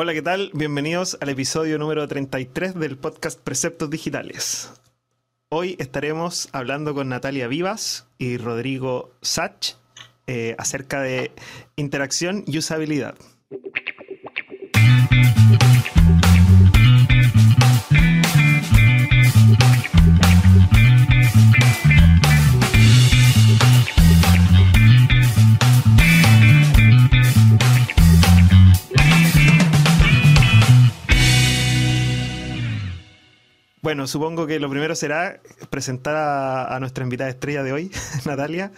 Hola, ¿qué tal? Bienvenidos al episodio número 33 del podcast Preceptos Digitales. Hoy estaremos hablando con Natalia Vivas y Rodrigo Sach eh, acerca de interacción y usabilidad. Bueno, supongo que lo primero será presentar a, nuestra invitada estrella de hoy, Natalia.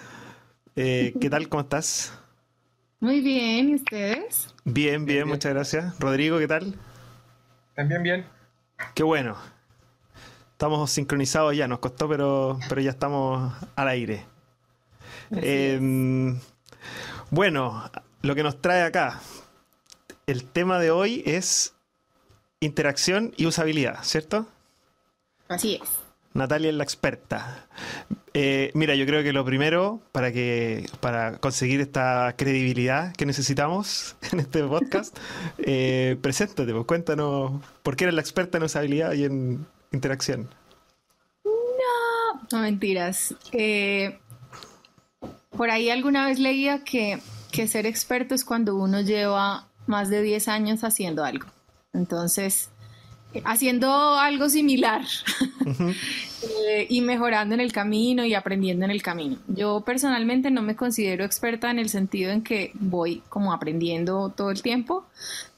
Eh, ¿Qué tal? ¿Cómo estás? Muy bien, ¿y ustedes? Bien, bien, muchas gracias. Rodrigo, ¿qué tal? También bien. Qué bueno. Estamos sincronizados ya, nos costó, pero, pero ya estamos al aire. Em, bueno, lo que nos trae acá, el tema de hoy es interacción y usabilidad, ¿cierto? Así es. Natalia es la experta. Eh, mira, yo creo que lo primero para que para conseguir esta credibilidad que necesitamos en este podcast, eh, preséntate, pues cuéntanos por qué eres la experta en usabilidad y en interacción. No, no mentiras. Eh, por ahí alguna vez leía que, que ser experto es cuando uno lleva más de 10 años haciendo algo. Entonces, haciendo algo similar eh, y mejorando en el camino y aprendiendo en el camino. Yo personalmente no me considero experta en el sentido en que voy como aprendiendo todo el tiempo,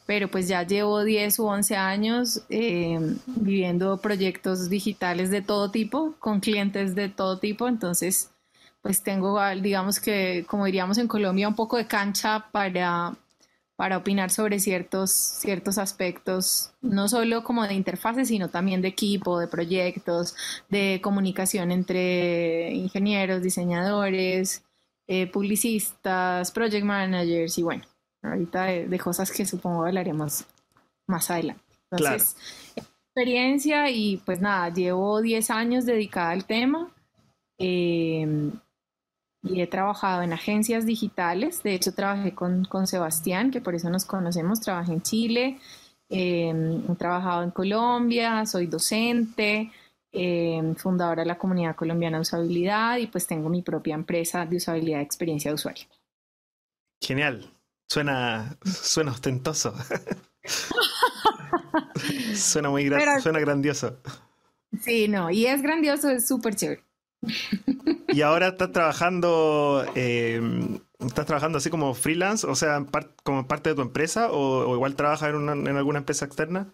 pero pues ya llevo 10 u 11 años eh, viviendo proyectos digitales de todo tipo, con clientes de todo tipo, entonces pues tengo, digamos que, como diríamos en Colombia, un poco de cancha para para opinar sobre ciertos, ciertos aspectos, no solo como de interfaces, sino también de equipo, de proyectos, de comunicación entre ingenieros, diseñadores, eh, publicistas, project managers y bueno, ahorita de, cosas que supongo hablaremos más adelante. Entonces, experiencia y pues nada, llevo 10 años dedicada al tema. Eh, y he trabajado en agencias digitales. De hecho, trabajé con, con Sebastián, que por eso nos conocemos. Trabajé en Chile, em, he trabajado en Colombia, soy docente, em, fundadora de la comunidad colombiana de usabilidad y pues tengo mi propia empresa de usabilidad de experiencia de usuario. Genial. Suena, suena ostentoso. suena muy suena grandioso. Sí, no, y es grandioso, es súper chévere. Y ahora estás trabajando, eh, estás trabajando así como freelance, o sea, como parte de tu empresa, o, igual trabajas en, alguna empresa externa.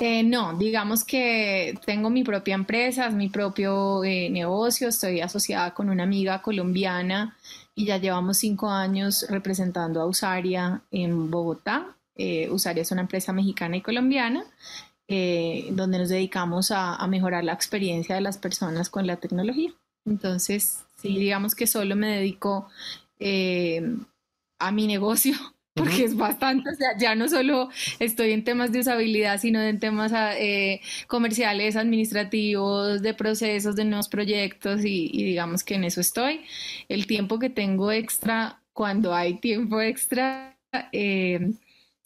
Eh, no, digamos que tengo mi propia empresa, es mi propio eh, negocio, estoy asociada con una amiga colombiana y ya llevamos cinco años representando a Usaria en Bogotá. Usaria es una empresa mexicana y colombiana eh, donde nos dedicamos a, mejorar la experiencia de las personas con la tecnología. Entonces, sí, digamos que solo me dedico eh, a mi negocio, porque es bastante, o sea, ya no solo estoy en temas de usabilidad, sino en temas eh, comerciales, administrativos, de procesos, de nuevos proyectos y, y, digamos que en eso estoy. El tiempo que tengo extra, cuando hay tiempo extra,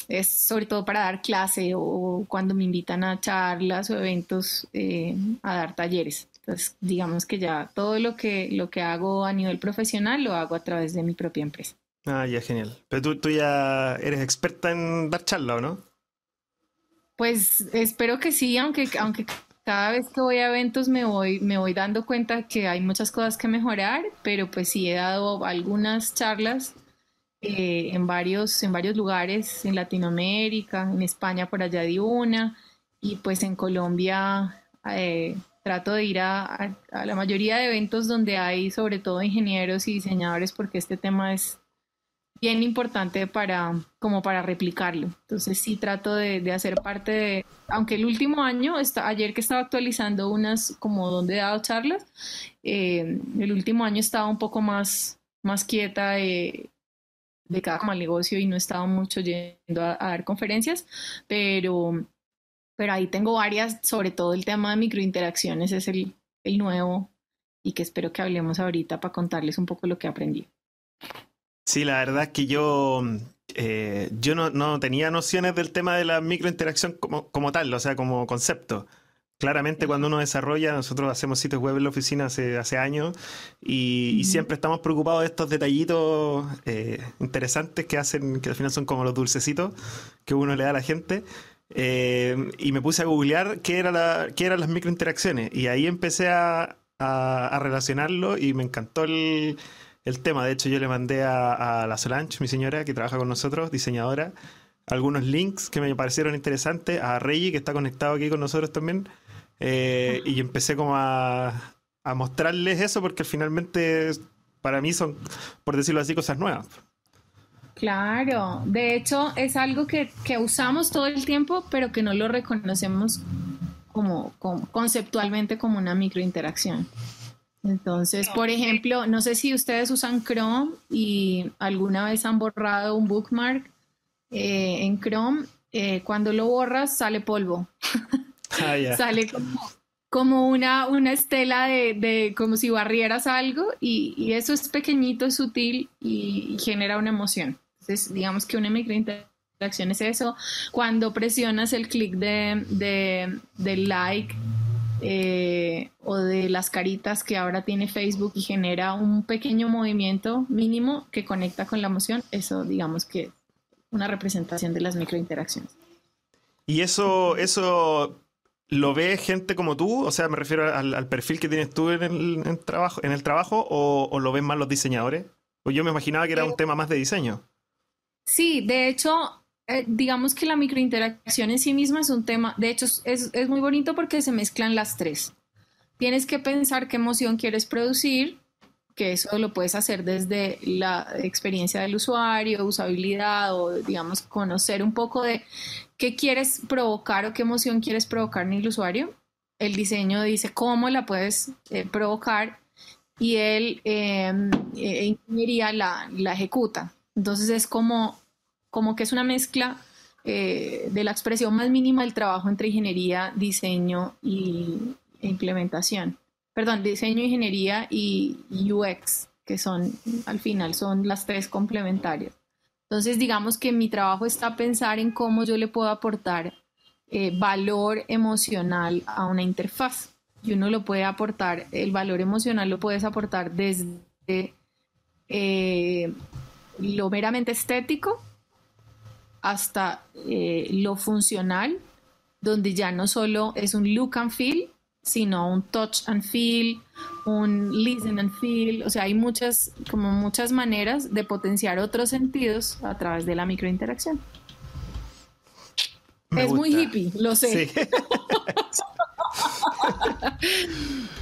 es sobre todo para dar clase o cuando me invitan a charlas o eventos eh, a dar talleres. Entonces, digamos que ya todo lo que, lo que hago a nivel profesional lo hago a través de mi propia empresa. Ah, ya, genial. Pero tú, tú ya eres experta en dar charla, ¿o no? Pues espero que sí, aunque, aunque cada vez que voy a eventos me voy, me voy dando cuenta que hay muchas cosas que mejorar, pero pues sí he dado algunas charlas eh, en, varios, en varios lugares, en Latinoamérica, en España por allá di una, y pues en Colombia eh, trato de ir a, la mayoría de eventos donde hay sobre todo ingenieros y diseñadores porque este tema es bien importante para como para replicarlo. Entonces sí trato de, hacer parte de, aunque el último año, está, ayer que estaba actualizando unas como donde he dado charlas, eh, el último año estaba un poco más, más quieta de cada como negocio y no he estado mucho yendo a, dar conferencias, pero, pero ahí tengo varias, sobre todo el tema de microinteracciones es el, el nuevo y que espero que hablemos ahorita para contarles un poco lo que aprendí. Sí, la verdad es que yo eh, yo no, no, tenía nociones del tema de la microinteracción como, como tal, o sea, como concepto. Claramente cuando uno desarrolla, nosotros hacemos sitios web en la oficina hace, hace años y, siempre estamos preocupados de estos detallitos eh, interesantes que hacen, que al final son como los dulcecitos que uno le da a la gente. Eh, y me puse a googlear qué, era la, qué eran las microinteracciones y ahí empecé a, a, relacionarlo y me encantó el, el, tema. De hecho, yo le mandé a, a la Solange, mi señora, que trabaja con nosotros, diseñadora, algunos links que me parecieron interesantes, a Reggie, que está conectado aquí con nosotros también, eh, y empecé como a, a, mostrarles eso porque finalmente para mí son, por decirlo así, cosas nuevas. Claro, de hecho es algo que, que usamos todo el tiempo, pero que no lo reconocemos como, conceptualmente como una microinteracción. Entonces, por ejemplo, no sé si ustedes usan Chrome y alguna vez han borrado un bookmark eh, en Chrome. Eh, cuando lo borras sale polvo. Ah, sale como, una, una estela de, como si barrieras algo y, eso es pequeñito, es sutil y, genera una emoción. Entonces, digamos que una microinteracción acción es eso. Cuando presionas el clic de, de, like eh, o de las caritas que ahora tiene Facebook y genera un pequeño movimiento mínimo que conecta con la emoción, eso digamos que es una representación de las microinteracciones. ¿Y eso, eso lo ve gente como tú? O sea, me refiero al, perfil que tienes tú en el, trabajo, en el trabajo o, o, lo ven más los diseñadores? Pues yo me imaginaba que era un eh, tema más de diseño. Sí, de hecho, eh, digamos que la microinteracción en sí misma es un tema, de hecho es, es, muy bonito porque se mezclan las tres. Tienes que pensar qué emoción quieres producir, que eso lo puedes hacer desde la experiencia del usuario, usabilidad o digamos conocer un poco de qué quieres provocar o qué emoción quieres provocar en el usuario. El diseño dice cómo la puedes eh, provocar y él eh, ingeniería la, la ejecuta. Entonces es como como que es una mezcla eh, de la expresión más mínima del trabajo entre ingeniería, diseño y, e implementación. Perdón, diseño, ingeniería y UX, que son, al final, son las tres complementarias. Entonces, digamos que mi trabajo está pensar en cómo yo le puedo aportar eh, valor emocional a una interfaz. Y uno lo puede aportar, el valor emocional lo puedes aportar desde eh, lo meramente estético, hasta eh, lo funcional, donde ya no solo es un look and feel, sino un touch and feel, un listen and feel, o sea, hay muchas, como muchas maneras de potenciar otros sentidos a través de la microinteracción. es muy hippie, lo sé.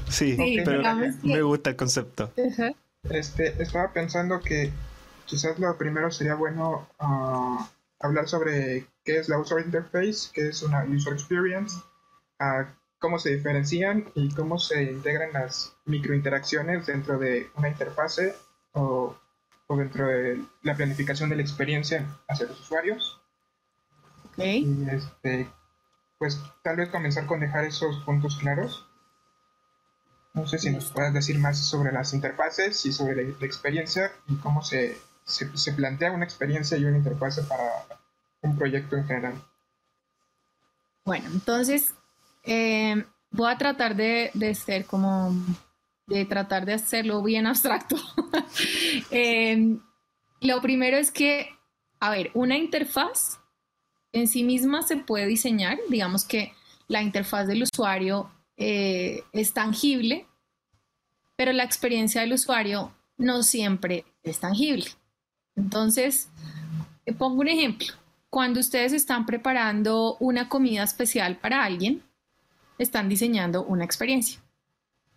Sí, pero me gusta el concepto. Este, estaba pensando que quizás lo primero sería bueno uh, hablar sobre qué es la user interface, qué es una user experience, cómo se diferencian y cómo se integran las microinteracciones dentro de una interfase o, dentro de la planificación de la experiencia hacia los usuarios. Okay. Y este, pues tal vez comenzar con dejar esos puntos claros. No sé si nos puedas decir más sobre las interfaces y sobre la experiencia y cómo se se, plantea una experiencia y una interfaz para un proyecto en general. Bueno, entonces eh, voy a tratar de, ser como, de tratar de hacerlo bien abstracto. Eh, lo primero es que, a ver, una interfaz en sí misma se puede diseñar, digamos que la interfaz del usuario eh, es tangible, pero la experiencia del usuario no siempre es tangible. Entonces, eh, pongo un ejemplo. Cuando ustedes están preparando una comida especial para alguien, están diseñando una experiencia.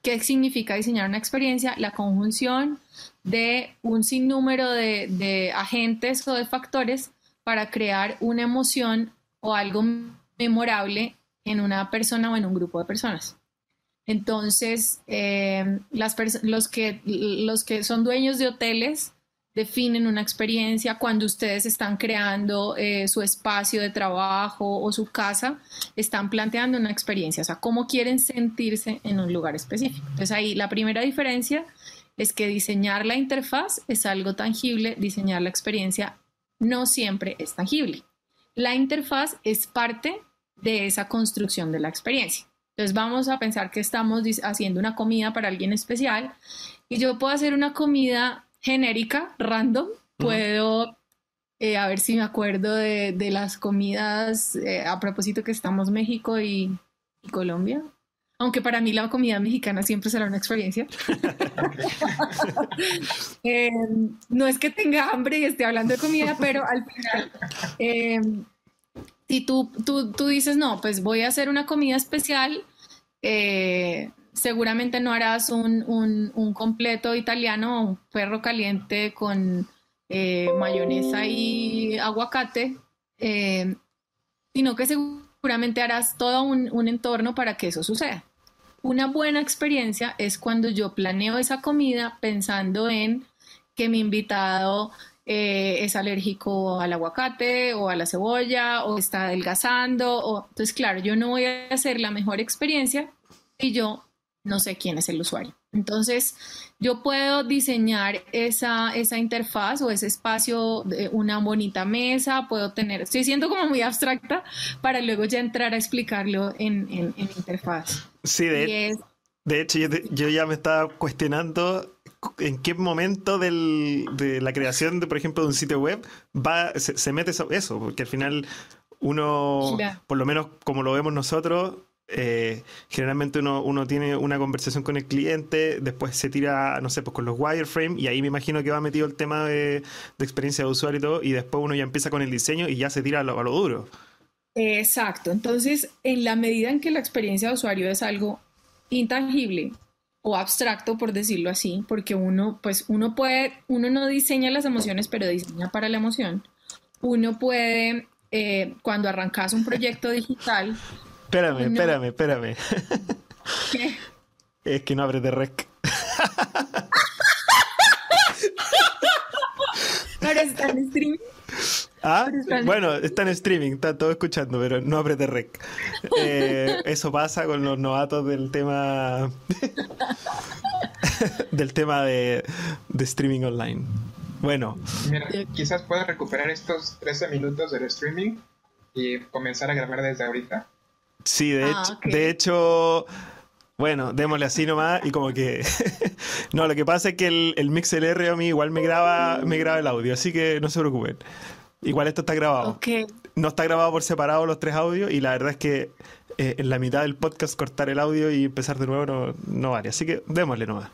¿Qué significa diseñar una experiencia? La conjunción de un sinnúmero de, de agentes o de factores para crear una emoción o algo memorable en una persona o en un grupo de personas. Entonces, eh, los, que, los que son dueños de hoteles definen una experiencia, cuando ustedes están creando eh, su espacio de trabajo o su casa, están planteando una experiencia, o sea, cómo quieren sentirse en un lugar específico. Entonces ahí la primera diferencia es que diseñar la interfaz es algo tangible, diseñar la experiencia no siempre es tangible. La interfaz es parte de esa construcción de la experiencia. Entonces vamos a pensar que estamos haciendo una comida para alguien especial y yo puedo hacer una comida genérica, random, puedo, eh, a ver si me acuerdo de, las comidas, eh, a propósito que estamos México y, Colombia, aunque para mí la comida mexicana siempre será una experiencia. Em, no es que tenga hambre y esté hablando de comida, pero al final, em, si tú, tú, tú, dices, no, pues voy a hacer una comida especial, eh, seguramente no harás un, un, completo italiano, un perro caliente con eh, mayonesa y aguacate, eh, sino que seguramente harás todo un, un entorno para que eso suceda. Una buena experiencia es cuando yo planeo esa comida pensando en que mi invitado eh, es alérgico al aguacate o a la cebolla o está adelgazando. O... Entonces, claro, yo no voy a hacer la mejor experiencia y yo no sé quién es el usuario. Entonces, yo puedo diseñar esa, esa interfaz o ese espacio, de una bonita mesa, puedo tener, estoy siendo como muy abstracta para luego ya entrar a explicarlo en, en, interfaz. Sí, de, de hecho, yo, ya me estaba cuestionando en qué momento del, de la creación de, por ejemplo, de un sitio web va, se, mete eso, eso, porque al final uno, por lo menos como lo vemos nosotros, eh, generalmente uno, uno, tiene una conversación con el cliente, después se tira, no sé, pues con los wireframe y ahí me imagino que va metido el tema de, experiencia de usuario y todo, y después uno ya empieza con el diseño y ya se tira a lo, duro. Exacto, entonces en la medida en que la experiencia de usuario es algo intangible o abstracto, por decirlo así, porque uno, pues uno puede, uno no diseña las emociones, pero diseña para la emoción. Uno puede, eh, cuando arrancas un proyecto digital, Espérame, espérame, espérame. ¿Qué? Es que no de rec. Pero está en streaming. Ah, bueno, está en streaming, está todo escuchando, pero no de rec. Eh, eso pasa con los novatos del tema del tema de, de streaming online. Bueno. Mira, quizás pueda recuperar estos 13 minutos del streaming y comenzar a grabar desde ahorita. Sí, de, ah, hecho, de hecho, bueno, démosle así nomás y como que... no, lo que pasa es que el, el MixLR a mí igual me graba, me graba el audio, así que no se preocupen. Igual esto está grabado. No está grabado por separado los tres audios y la verdad es que eh, en la mitad del podcast cortar el audio y empezar de nuevo no, no vale. Así que démosle nomás.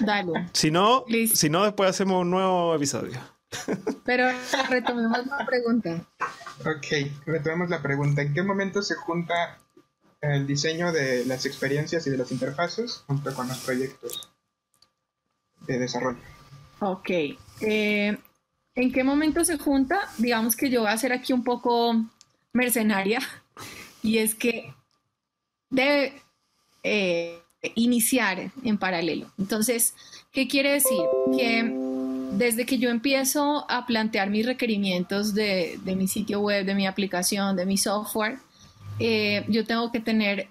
Dale. Si no, si no, después hacemos un nuevo episodio. Pero retomemos la pregunta. Ok, retomemos la pregunta. ¿En qué momento se junta el diseño de las experiencias y de las interfaces junto con los proyectos de desarrollo? Ok. Eh, ¿En qué momento se junta? Digamos que yo voy a ser aquí un poco mercenaria y es que debe eh, iniciar en paralelo. Entonces, ¿qué quiere decir? Que desde que yo empiezo a plantear mis requerimientos de, mi sitio web, de mi aplicación, de mi software, eh, yo tengo que tener,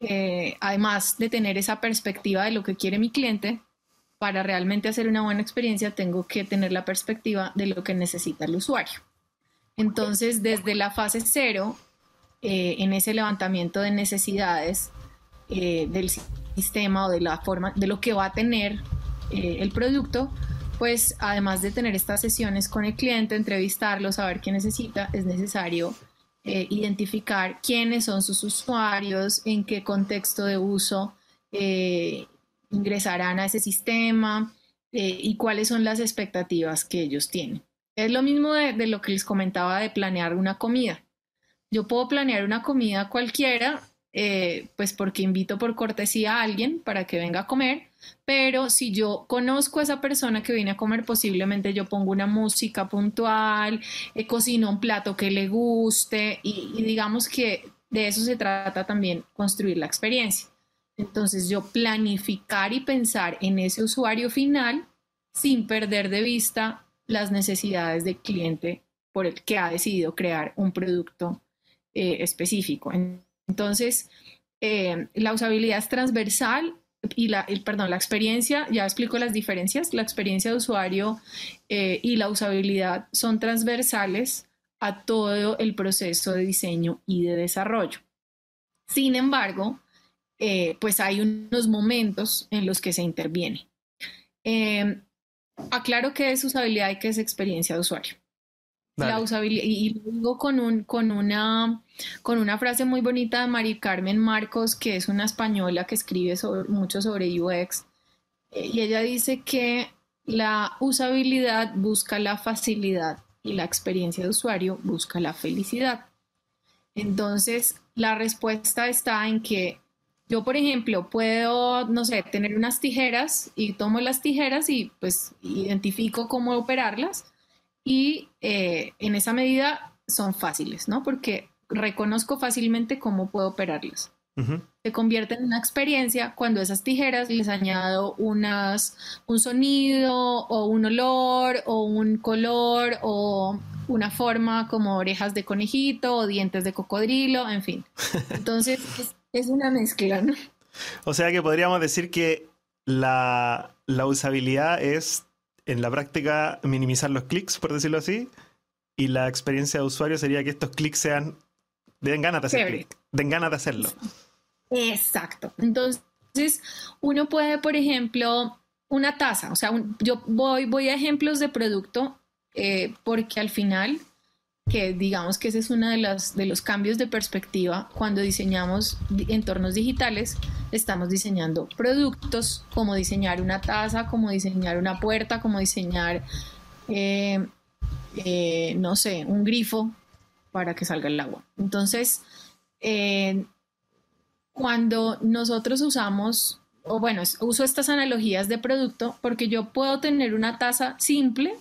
eh, además de tener esa perspectiva de lo que quiere mi cliente, para realmente hacer una buena experiencia, tengo que tener la perspectiva de lo que necesita el usuario. Entonces, desde la fase cero, eh, en ese levantamiento de necesidades del sistema o de la forma, de lo que va a tener el producto, pues además de tener estas sesiones con el cliente, entrevistarlo, saber qué necesita, es necesario eh, identificar quiénes son sus usuarios, en qué contexto de uso eh, ingresarán a ese sistema eh, y cuáles son las expectativas que ellos tienen. Es lo mismo de lo que les comentaba de planear una comida. Yo puedo planear una comida cualquiera, pues porque invito por cortesía a alguien para que venga a comer, pero si yo conozco a esa persona que viene a comer, posiblemente yo pongo una música puntual, eh, cocino un plato que le guste y, digamos que de eso se trata también construir la experiencia. Entonces yo planificar y pensar en ese usuario final sin perder de vista las necesidades del cliente por el que ha decidido crear un producto eh, específico. Entonces, eh, la usabilidad es transversal y la, perdón, la experiencia, ya explico las diferencias, la experiencia de usuario eh, y la usabilidad son transversales a todo el proceso de diseño y de desarrollo. Sin embargo, eh, pues hay unos momentos en los que se interviene. Eh, aclaro qué es usabilidad y qué es experiencia de usuario. La usabilidad, y, lo digo con, un, con, una, con una frase muy bonita de Mari Carmen Marcos, que es una española que escribe mucho sobre UX, eh, y ella dice que la usabilidad busca la facilidad y la experiencia de usuario busca la felicidad. Entonces, la respuesta está en que yo, por ejemplo, puedo, no sé, tener unas tijeras y tomo las tijeras y pues identifico cómo operarlas y eh, en esa medida son fáciles, ¿no? Porque reconozco fácilmente cómo puedo operarlas. Se convierte en una experiencia cuando esas tijeras les añado unas, un sonido o un olor o un color o una forma como orejas de conejito o dientes de cocodrilo, en fin. Entonces, es una mezcla, ¿no? O sea que podríamos decir que la, usabilidad es, en la práctica, minimizar los clics, por decirlo así, y la experiencia de usuario sería que estos clics sean, den ganas de hacer clic, den ganas de hacerlo. Exacto. Entonces, uno puede, por ejemplo, una taza, o sea, yo voy, voy a ejemplos de producto eh, porque al final que digamos que ese es uno de los, de los cambios de perspectiva cuando diseñamos entornos digitales, estamos diseñando productos, como diseñar una taza, como diseñar una puerta, como diseñar, eh, eh, no sé, un grifo para que salga el agua. Entonces, eh, cuando nosotros usamos, o bueno, uso estas analogías de producto porque yo puedo tener una taza simple,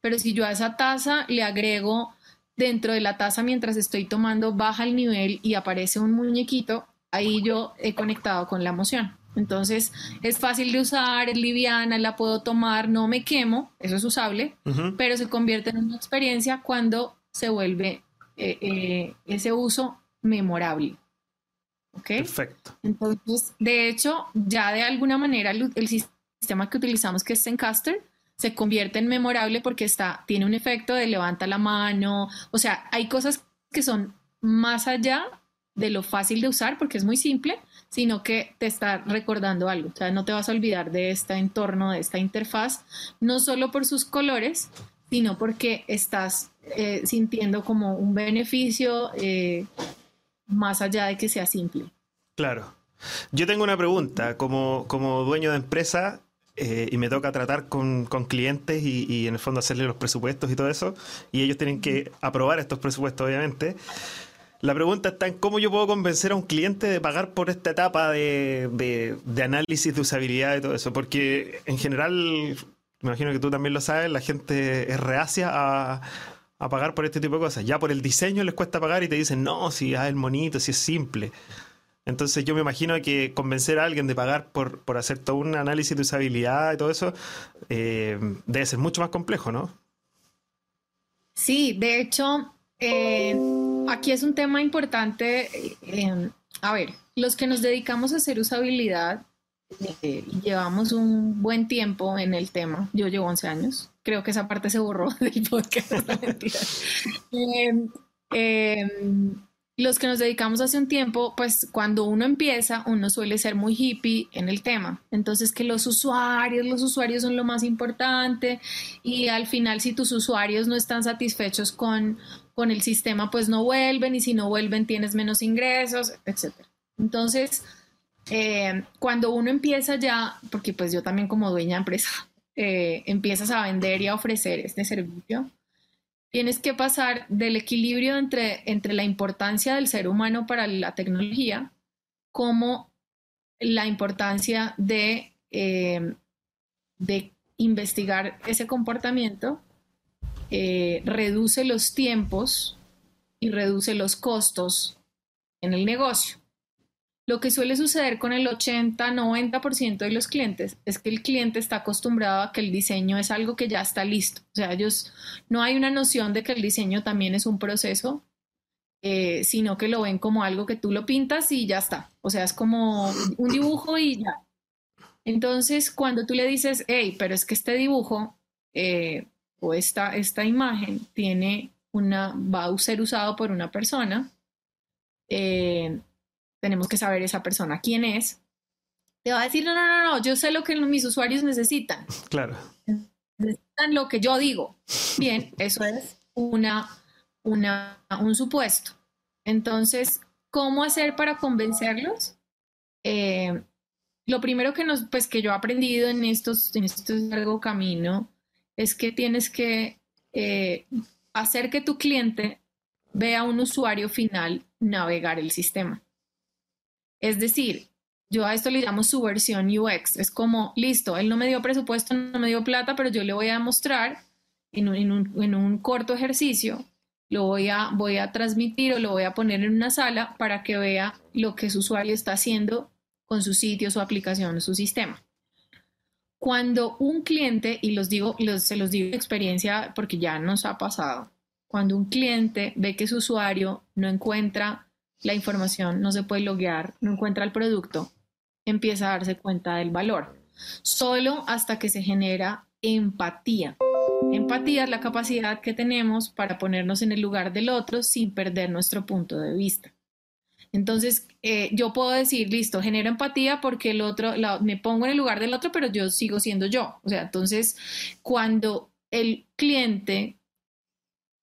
pero si yo a esa taza le agrego dentro de la taza mientras estoy tomando baja el nivel y aparece un muñequito, ahí yo he conectado con la emoción. Entonces es fácil de usar, es liviana, la puedo tomar, no me quemo, eso es usable, pero se convierte en una experiencia cuando se vuelve eh, eh, ese uso memorable. ¿Ok? Perfecto. Entonces, de hecho, ya de alguna manera el, el sistema que utilizamos, que es Zencaster, se convierte en memorable porque está, tiene un efecto de levanta la mano, o sea, hay cosas que son más allá de lo fácil de usar porque es muy simple, sino que te está recordando algo, o sea, no te vas a olvidar de este entorno, de esta interfaz, no solo por sus colores, sino porque estás eh, sintiendo como un beneficio eh, más allá de que sea simple. Claro. Yo tengo una pregunta, como, como dueño de empresa, eh, y me toca tratar con, clientes y, en el fondo hacerle los presupuestos y todo eso, y ellos tienen que aprobar estos presupuestos, obviamente. La pregunta está en cómo yo puedo convencer a un cliente de pagar por esta etapa de, de, análisis de usabilidad y todo eso, porque en general, me imagino que tú también lo sabes, la gente es reacia a, a pagar por este tipo de cosas. Ya por el diseño les cuesta pagar y te dicen, no, si es el monito, si es simple. Entonces yo me imagino que convencer a alguien de pagar por, hacer todo un análisis de usabilidad y todo eso eh, debe ser mucho más complejo, ¿no? Sí, de hecho, eh, aquí es un tema importante. Eh, a ver, los que nos dedicamos a hacer usabilidad, llevamos un buen tiempo en el tema. Yo llevo 11 años. Creo que esa parte se borró del podcast. los que nos dedicamos hace un tiempo, pues cuando uno empieza, uno suele ser muy hippie en el tema. Entonces, que los usuarios, los usuarios son lo más importante y al final si tus usuarios no están satisfechos con, con el sistema, pues no vuelven y si no vuelven tienes menos ingresos, etc. Entonces, eh, cuando uno empieza ya, porque pues yo también como dueña de empresa, eh, empiezas a vender y a ofrecer este servicio, tienes que pasar del equilibrio entre, entre la importancia del ser humano para la tecnología como la importancia de, eh, de investigar ese comportamiento, eh, reduce los tiempos y reduce los costos en el negocio. Lo que suele suceder con el 80-90% de los clientes es que el cliente está acostumbrado a que el diseño es algo que ya está listo. O sea, ellos no hay una noción de que el diseño también es un proceso, eh, sino que lo ven como algo que tú lo pintas y ya está. O sea, es como un dibujo y ya. Entonces, cuando tú le dices, hey, pero es que este dibujo eh, o esta, esta imagen tiene una, va a ser usado por una persona, eh, tenemos que saber esa persona quién es, te va a decir, no, no, no, no, yo sé lo que mis usuarios necesitan. Claro. Necesitan lo que yo digo. Bien, eso es una, una, un supuesto. Entonces, ¿cómo hacer para convencerlos? Eh, lo primero que, nos, pues, que yo he aprendido en estos, en este largo camino es que tienes que eh, hacer que tu cliente vea a un usuario final navegar el sistema. Es decir, yo a esto le llamo su versión UX. Es como, listo, él no me dio presupuesto, no me dio plata, pero yo le voy a mostrar en un, corto ejercicio, lo voy a, voy a transmitir o lo voy a poner en una sala para que vea lo que su usuario está haciendo con su sitio, su aplicación, su sistema. Cuando un cliente, y los digo, se los digo de experiencia porque ya nos ha pasado, cuando un cliente ve que su usuario no encuentra la información, no se puede loguear, no encuentra el producto, empieza a darse cuenta del valor. Solo hasta que se genera empatía. Empatía es la capacidad que tenemos para ponernos en el lugar del otro sin perder nuestro punto de vista. Entonces, eh, yo puedo decir, listo, genero empatía porque el otro, me pongo en el lugar del otro, pero yo sigo siendo yo. O sea, entonces, cuando el cliente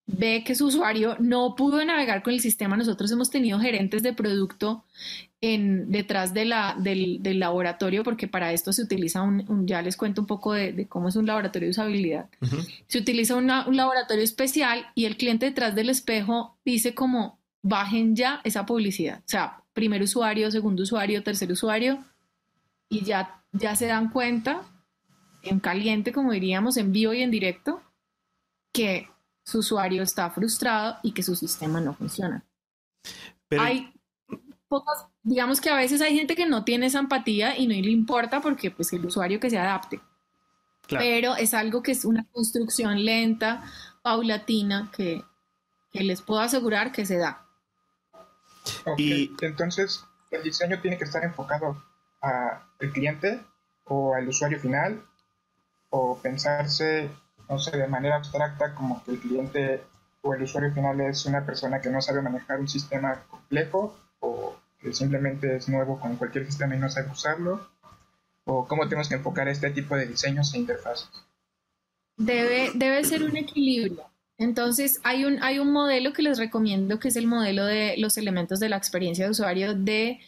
ve que su usuario no pudo navegar con el sistema, nosotros hemos tenido gerentes de producto en, detrás de la, del, laboratorio, porque para esto se utiliza un, ya les cuento un poco de, cómo es un laboratorio de usabilidad. Se utiliza un laboratorio especial y el cliente detrás del espejo dice como, bajen ya esa publicidad. O sea, primer usuario, segundo usuario, tercer usuario, y ya, ya se dan cuenta en caliente, como diríamos, en vivo y en directo, que su usuario está frustrado y que su sistema no funciona. Hay pocas, digamos que a veces hay gente que no tiene esa empatía y no le importa porque pues el usuario que se adapte. Pero es algo que es una construcción lenta, paulatina, que, que les puedo asegurar que se da. Y entonces, ¿el diseño tiene que estar enfocado al cliente o al usuario final? ¿O pensarse, no sé, de manera abstracta como que el cliente o el usuario final es una persona que no sabe manejar un sistema complejo o que simplemente es nuevo con cualquier sistema y no sabe usarlo? ¿O cómo tenemos que enfocar este tipo de diseños e interfaces? Debe, debe ser un equilibrio. Entonces, hay un, hay un modelo que les recomiendo, que es el modelo de los elementos de la experiencia de usuario de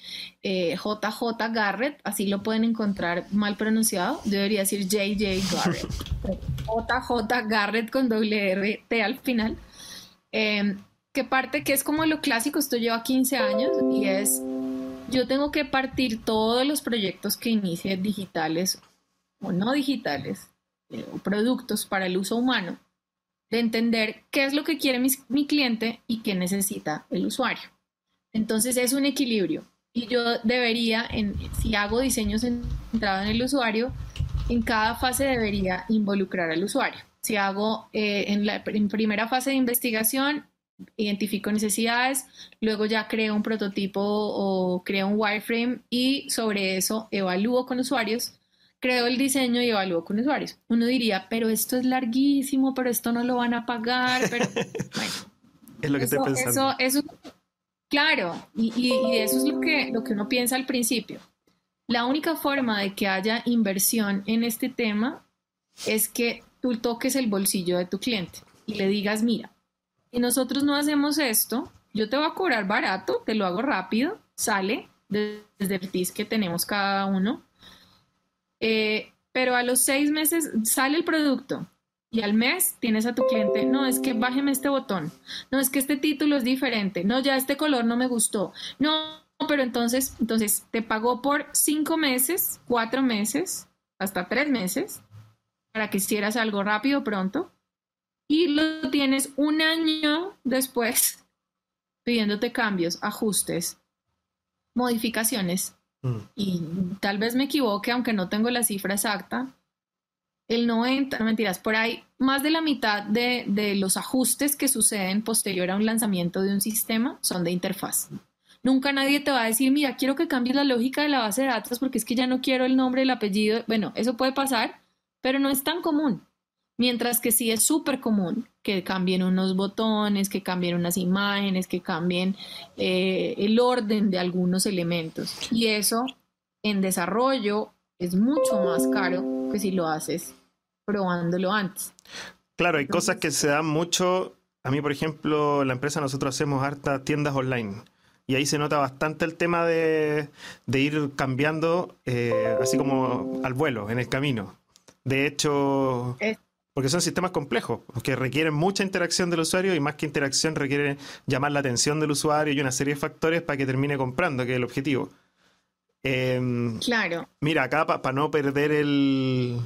JJ eh, Garrett, así lo pueden encontrar mal pronunciado, debería decir JJ Garrett, JJ Garrett con doble R al final, em, que parte que es como lo clásico, esto lleva 15 años y es, yo tengo que partir todos los proyectos que inicie digitales o no digitales, eh, productos para el uso humano de entender qué es lo que quiere mi, cliente y qué necesita el usuario. Entonces es un equilibrio y yo debería, en, si hago diseños centrados en el usuario, en cada fase debería involucrar al usuario. Si hago eh, en la primera fase de investigación, identifico necesidades, luego ya creo un prototipo o creo un wireframe y sobre eso evalúo con usuarios creo el diseño y evalúo con usuarios. Uno diría, pero esto es larguísimo, pero esto no lo van a pagar, pero bueno. es lo que estoy pensando. Eso, claro, y, y, eso es lo que, lo que uno piensa al principio. La única forma de que haya inversión en este tema es que tú toques el bolsillo de tu cliente y le digas, mira, si nosotros no hacemos esto, yo te voy a cobrar barato, te lo hago rápido, sale desde el TIS que tenemos cada uno, eh, pero a los seis meses sale el producto y al mes tienes a tu cliente, no, es que bájeme este botón, no, es que este título es diferente, no, ya este color no me gustó, no, pero entonces, entonces te pagó por cinco meses, cuatro meses, hasta tres meses, para que hicieras algo rápido, pronto, y lo tienes un año después pidiéndote cambios, ajustes, modificaciones Mm. Y tal vez me equivoque, aunque no tengo la cifra exacta. El 90, mentiras, por ahí más de la mitad de, los ajustes que suceden posterior a un lanzamiento de un sistema son de interfaz. Nunca nadie te va a decir, mira, quiero que cambies la lógica de la base de datos porque es que ya no quiero el nombre, el apellido. Bueno, eso puede pasar, pero no es tan común. Mientras que sí es súper común que cambien unos botones, que cambien unas imágenes, que cambien eh, el orden de algunos elementos. Y eso en desarrollo es mucho más caro que si lo haces probándolo antes. Claro, hay cosas que se dan mucho. A mí, por ejemplo, la empresa nosotros hacemos hartas tiendas online. Y ahí se nota bastante el tema de, ir cambiando, eh, así como al vuelo, en el camino. De hecho, porque son sistemas complejos, que requieren mucha interacción del usuario y más que interacción requieren llamar la atención del usuario y una serie de factores para que termine comprando, que es el objetivo. Em, claro. Mira, acá para no perder el,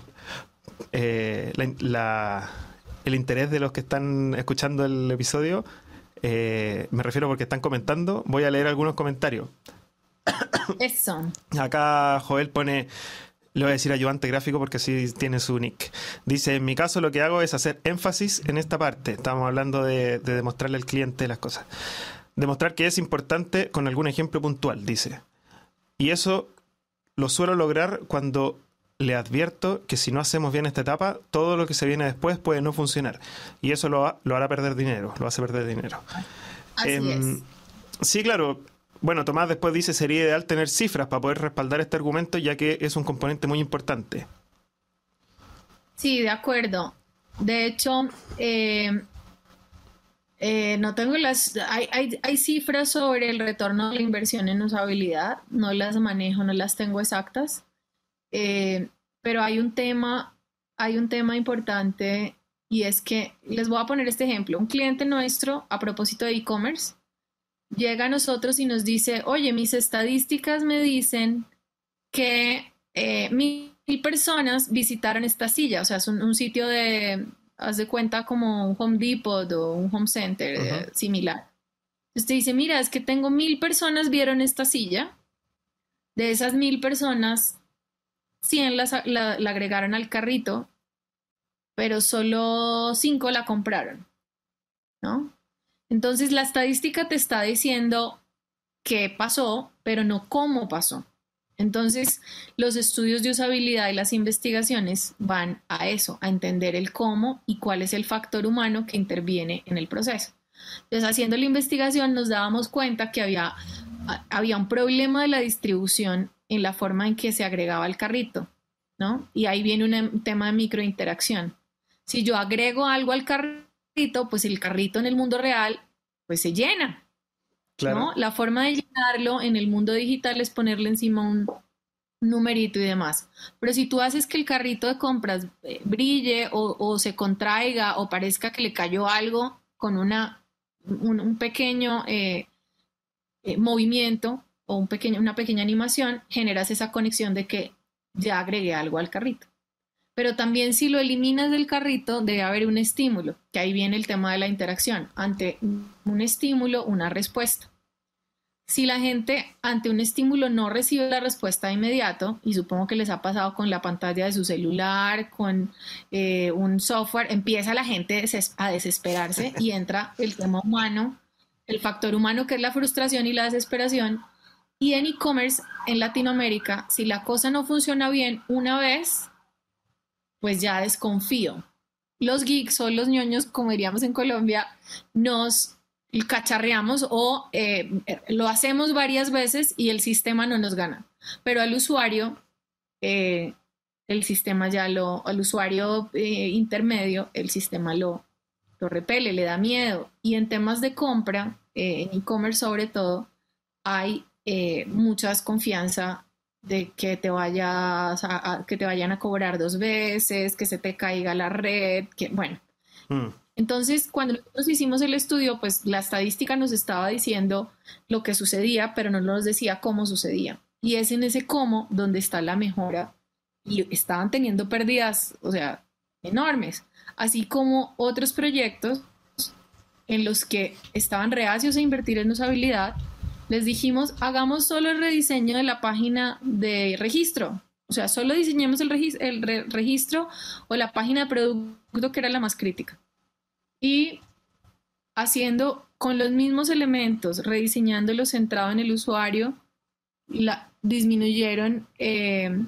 eh, el interés de los que están escuchando el episodio, eh, me refiero porque están comentando, voy a leer algunos comentarios. Eso. Acá Joel pone, le voy a decir ayudante gráfico porque así tiene su nick. Dice, en mi caso lo que hago es hacer énfasis en esta parte. Estamos hablando de, de demostrarle al cliente las cosas. Demostrar que es importante con algún ejemplo puntual, dice. Y eso lo suelo lograr cuando le advierto que si no hacemos bien esta etapa, todo lo que se viene después puede no funcionar. Y eso lo, lo hará perder dinero, lo hace perder dinero. Así em, es. Sí, claro. Bueno, Tomás después dice sería ideal tener cifras para poder respaldar este argumento, ya que es un componente muy importante. Sí, de acuerdo. De hecho, eh, eh, no tengo las, hay, hay, cifras sobre el retorno de la inversión en usabilidad, no las manejo, no las tengo exactas, eh, pero hay un tema, hay un tema importante y es que les voy a poner este ejemplo. Un cliente nuestro, a propósito de e-commerce, llega a nosotros y nos dice, oye, mis estadísticas me dicen que eh, mil personas visitaron esta silla, o sea, es un sitio de, haz de cuenta como un Home Depot o un Home Center eh, similar. Usted dice, mira, es que tengo mil personas vieron esta silla. De esas mil personas, 100 la, agregaron al carrito, pero solo cinco la compraron. ¿No? Entonces la estadística te está diciendo qué pasó, pero no cómo pasó. Entonces, los estudios de usabilidad y las investigaciones van a eso, a entender el cómo y cuál es el factor humano que interviene en el proceso. Entonces, haciendo la investigación nos dábamos cuenta que había, había un problema de la distribución en la forma en que se agregaba el carrito, ¿no? Y ahí viene un tema de microinteracción. Si yo agrego algo al carrito, pues el carrito en el mundo real, pues se llena, la forma de llenarlo en el mundo digital es ponerle encima un numerito y demás. Pero si tú haces que el carrito de compras eh, brille o, se contraiga o parezca que le cayó algo con una, un, pequeño eh, eh, movimiento o un pequeño, una pequeña animación, generas esa conexión de que ya agregué algo al carrito. Pero también si lo eliminas del carrito, debe haber un estímulo, que ahí viene el tema de la interacción. Ante un estímulo, una respuesta. Si la gente ante un estímulo no recibe la respuesta de inmediato, y supongo que les ha pasado con la pantalla de su celular, con eh, un software, empieza la gente a desesperarse y entra el tema humano, el factor humano que es la frustración y la desesperación. Y en e-commerce en Latinoamérica, si la cosa no funciona bien una vez, pues ya desconfío. Los geeks o los ñoños, como diríamos en Colombia, nos cacharreamos o eh, lo hacemos varias veces y el sistema no nos gana. Pero al usuario, eh, el sistema ya lo, al usuario eh, intermedio, el sistema lo, lo repele, le da miedo. Y en temas de compra, en e-commerce sobre todo, hay mucha desconfianza de que te vayas a, que te vayan a cobrar dos veces, que se te caiga la red, que bueno. Mm. Entonces, cuando nosotros hicimos el estudio, pues la estadística nos estaba diciendo lo que sucedía, pero no nos decía cómo sucedía. Y es en ese cómo donde está la mejora. Y estaban teniendo pérdidas, o sea, enormes. Así como otros proyectos en los que estaban reacios a invertir en usabilidad, les dijimos, hagamos solo el rediseño de la página de registro. O sea, solo diseñemos el, registro o la página de producto que era la más crítica. Y haciendo con los mismos elementos, rediseñándolos centrado en el usuario, la, disminuyeron eh,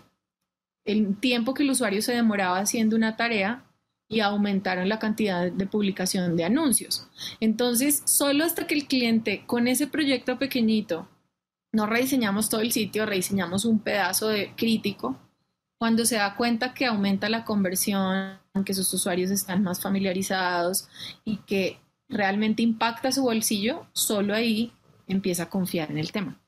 el tiempo que el usuario se demoraba haciendo una tarea y aumentaron la cantidad de publicación de anuncios. Entonces, solo hasta que el cliente con ese proyecto pequeñito, no rediseñamos todo el sitio, rediseñamos un pedazo de crítico, cuando se da cuenta que aumenta la conversión, que sus usuarios están más familiarizados y que realmente impacta su bolsillo, solo ahí empieza a confiar en el tema.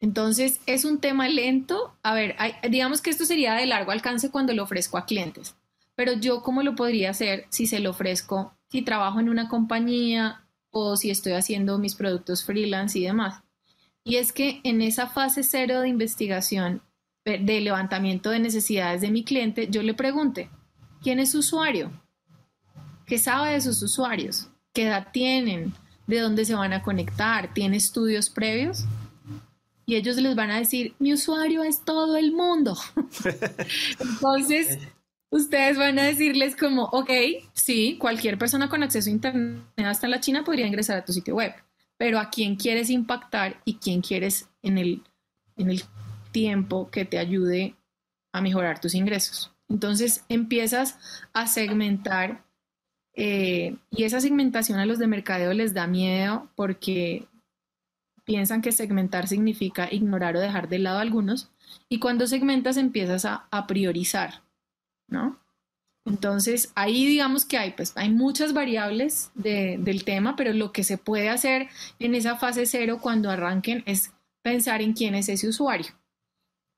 Entonces, es un tema lento. A ver, digamos que esto sería de largo alcance cuando lo ofrezco a clientes, pero yo cómo lo podría hacer si se lo ofrezco, si trabajo en una compañía o si estoy haciendo mis productos freelance y demás. Y es que en esa fase cero de investigación, de levantamiento de necesidades de mi cliente, yo le pregunte, ¿quién es su usuario? ¿Qué sabe de sus usuarios? ¿Qué edad tienen? ¿De dónde se van a conectar? ¿Tiene estudios previos? y ellos les van a decir, mi usuario es todo el mundo. Entonces, ustedes van a decirles como, ok, sí, cualquier persona con acceso a Internet hasta la China podría ingresar a tu sitio web, pero a quién quieres impactar y quién quieres en el, en el tiempo que te ayude a mejorar tus ingresos. Entonces empiezas a segmentar eh, y esa segmentación a los de mercadeo les da miedo porque piensan que segmentar significa ignorar o dejar de lado a algunos, y cuando segmentas empiezas a, priorizar, ¿no? Entonces, ahí digamos que hay, pues, hay muchas variables del tema, pero lo que se puede hacer en esa fase cero cuando arranquen es pensar en quién es ese usuario.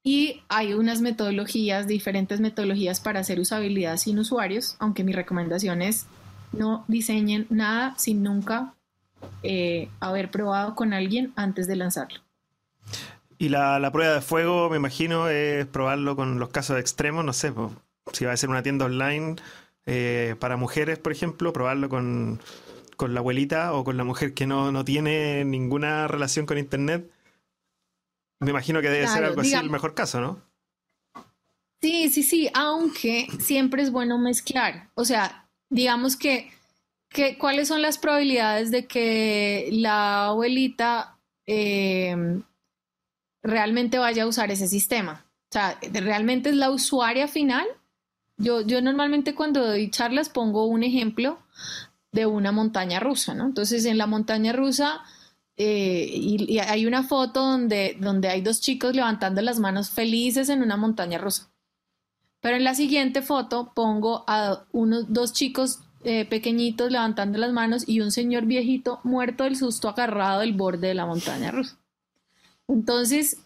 Y hay unas metodologías, diferentes metodologías para hacer usabilidad sin usuarios, aunque mi recomendación es no diseñen nada sin nunca eh, haber probado con alguien antes de lanzarlo. Y la, prueba de fuego, me imagino, es probarlo con los casos extremos, no sé, si va a ser una tienda online eh, para mujeres, por ejemplo, probarlo con, la abuelita o con la mujer que no, tiene ninguna relación con Internet. Me imagino que debe ser algo así el mejor caso, ¿no? Sí, sí, sí, aunque siempre es bueno mezclar. O sea, digamos que ¿Cuáles son las probabilidades de que la abuelita eh, realmente vaya a usar ese sistema? O sea, ¿realmente es la usuaria final? Yo, yo normalmente cuando doy charlas pongo un ejemplo de una montaña rusa, ¿no? Entonces, en la montaña rusa... Eh, hay una foto donde, donde hay dos chicos levantando las manos felices en una montaña rusa. Pero en la siguiente foto pongo a unos dos chicos eh, pequeñitos levantando las manos y un señor viejito muerto del susto agarrado del borde de la montaña rusa. Entonces,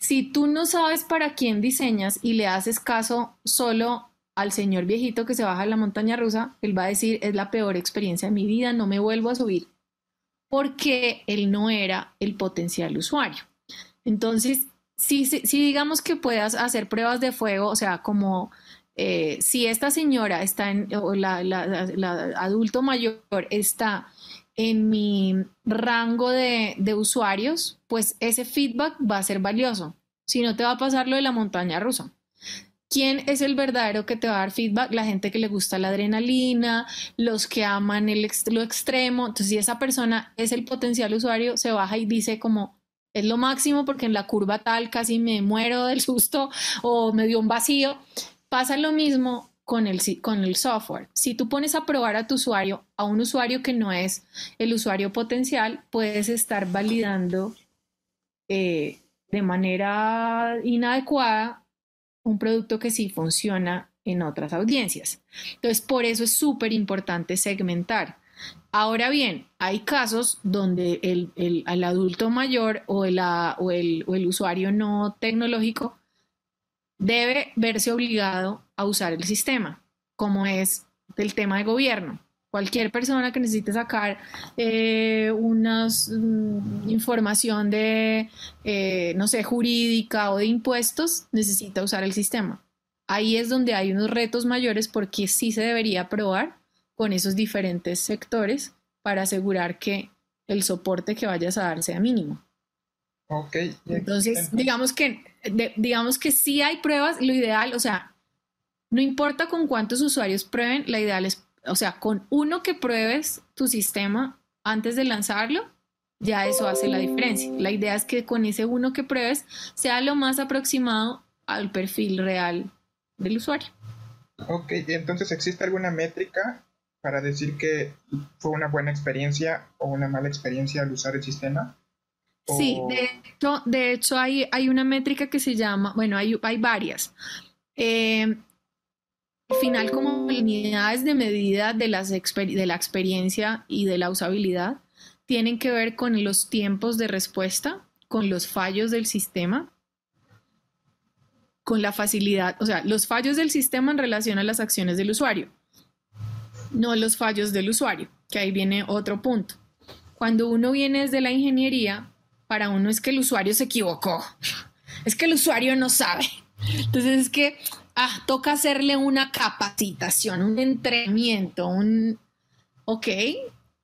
si tú no sabes para quién diseñas y le haces caso solo al señor viejito que se baja de la montaña rusa, él va a decir, es la peor experiencia de mi vida, no me vuelvo a subir, porque él no era el potencial usuario. Entonces, si, digamos que puedas hacer pruebas de fuego, o sea, como eh, si esta señora está en, o la, adulto mayor está en mi rango de, usuarios, pues ese feedback va a ser valioso. Si no, te va a pasar lo de la montaña rusa. ¿Quién es el verdadero que te va a dar feedback? La gente que le gusta la adrenalina, los que aman el lo extremo. Entonces, si esa persona es el potencial usuario, se baja y dice como, es lo máximo porque en la curva tal casi me muero del susto o me dio un vacío. Pasa lo mismo con el, con el software. Si tú pones a probar a tu usuario, a un usuario que no es el usuario potencial, puedes estar validando eh, de manera inadecuada un producto que sí funciona en otras audiencias. Entonces, por eso es súper importante segmentar. Ahora bien, hay casos donde el, adulto mayor o el, o el usuario no tecnológico debe verse obligado a usar el sistema, como es el tema de gobierno. Cualquier persona que necesite sacar eh, una mm, información de, eh, no sé, jurídica o de impuestos, necesita usar el sistema. Ahí es donde hay unos retos mayores porque sí se debería probar con esos diferentes sectores para asegurar que el soporte que vayas a dar sea mínimo. Ok. Entonces, digamos que, digamos que sí hay pruebas, lo ideal, o sea, no importa con cuántos usuarios prueben, la ideal es, o sea, con uno que pruebes tu sistema antes de lanzarlo, ya eso hace la diferencia. La idea es que con ese uno que pruebes sea lo más aproximado al perfil real del usuario. Ok, entonces existe alguna métrica para decir que fue una buena experiencia o una mala experiencia al usar el sistema? Sí, de hecho, de hecho hay, hay, una métrica que se llama, bueno, hay, hay varias. Eh, al final, como unidades de medida de, las de la experiencia y de la usabilidad, tienen que ver con los tiempos de respuesta, con los fallos del sistema, con la facilidad, o sea, los fallos del sistema en relación a las acciones del usuario, no los fallos del usuario, que ahí viene otro punto. Cuando uno viene desde la ingeniería, para uno es que el usuario se equivocó, es que el usuario no sabe. Entonces es que ah, toca hacerle una capacitación, un entrenamiento, un... Ok,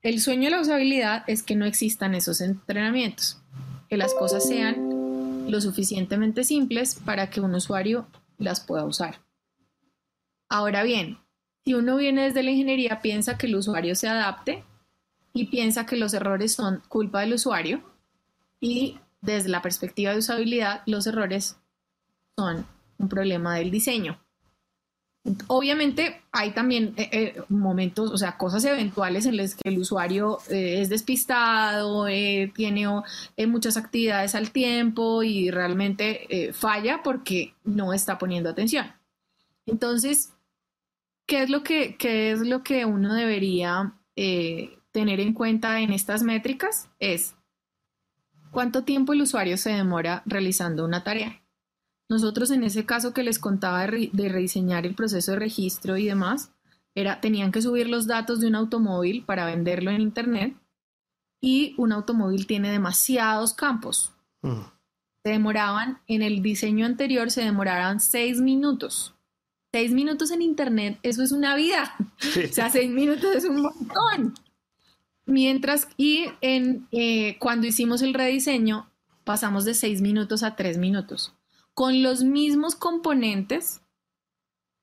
el sueño de la usabilidad es que no existan esos entrenamientos, que las cosas sean lo suficientemente simples para que un usuario las pueda usar. Ahora bien, si uno viene desde la ingeniería, piensa que el usuario se adapte y piensa que los errores son culpa del usuario y desde la perspectiva de usabilidad, los errores son un problema del diseño. Obviamente hay también eh, eh, momentos, o sea, cosas eventuales en las que el usuario eh, es despistado, tiene muchas actividades al tiempo y realmente falla porque no está poniendo atención. Entonces, ¿qué es lo que, qué es lo que uno debería tener en cuenta en estas métricas? Es cuánto tiempo el usuario se demora realizando una tarea. Nosotros en ese caso que les contaba de, rediseñar el proceso de registro y demás, era, tenían que subir los datos de un automóvil para venderlo en Internet y un automóvil tiene demasiados campos. Mm. Se demoraban, en el diseño anterior se demoraban seis minutos. Seis minutos en Internet, eso es una vida. O sea, seis minutos es un montón. Mientras, y en, eh, cuando hicimos el rediseño, pasamos de seis minutos a tres minutos. Con los mismos componentes,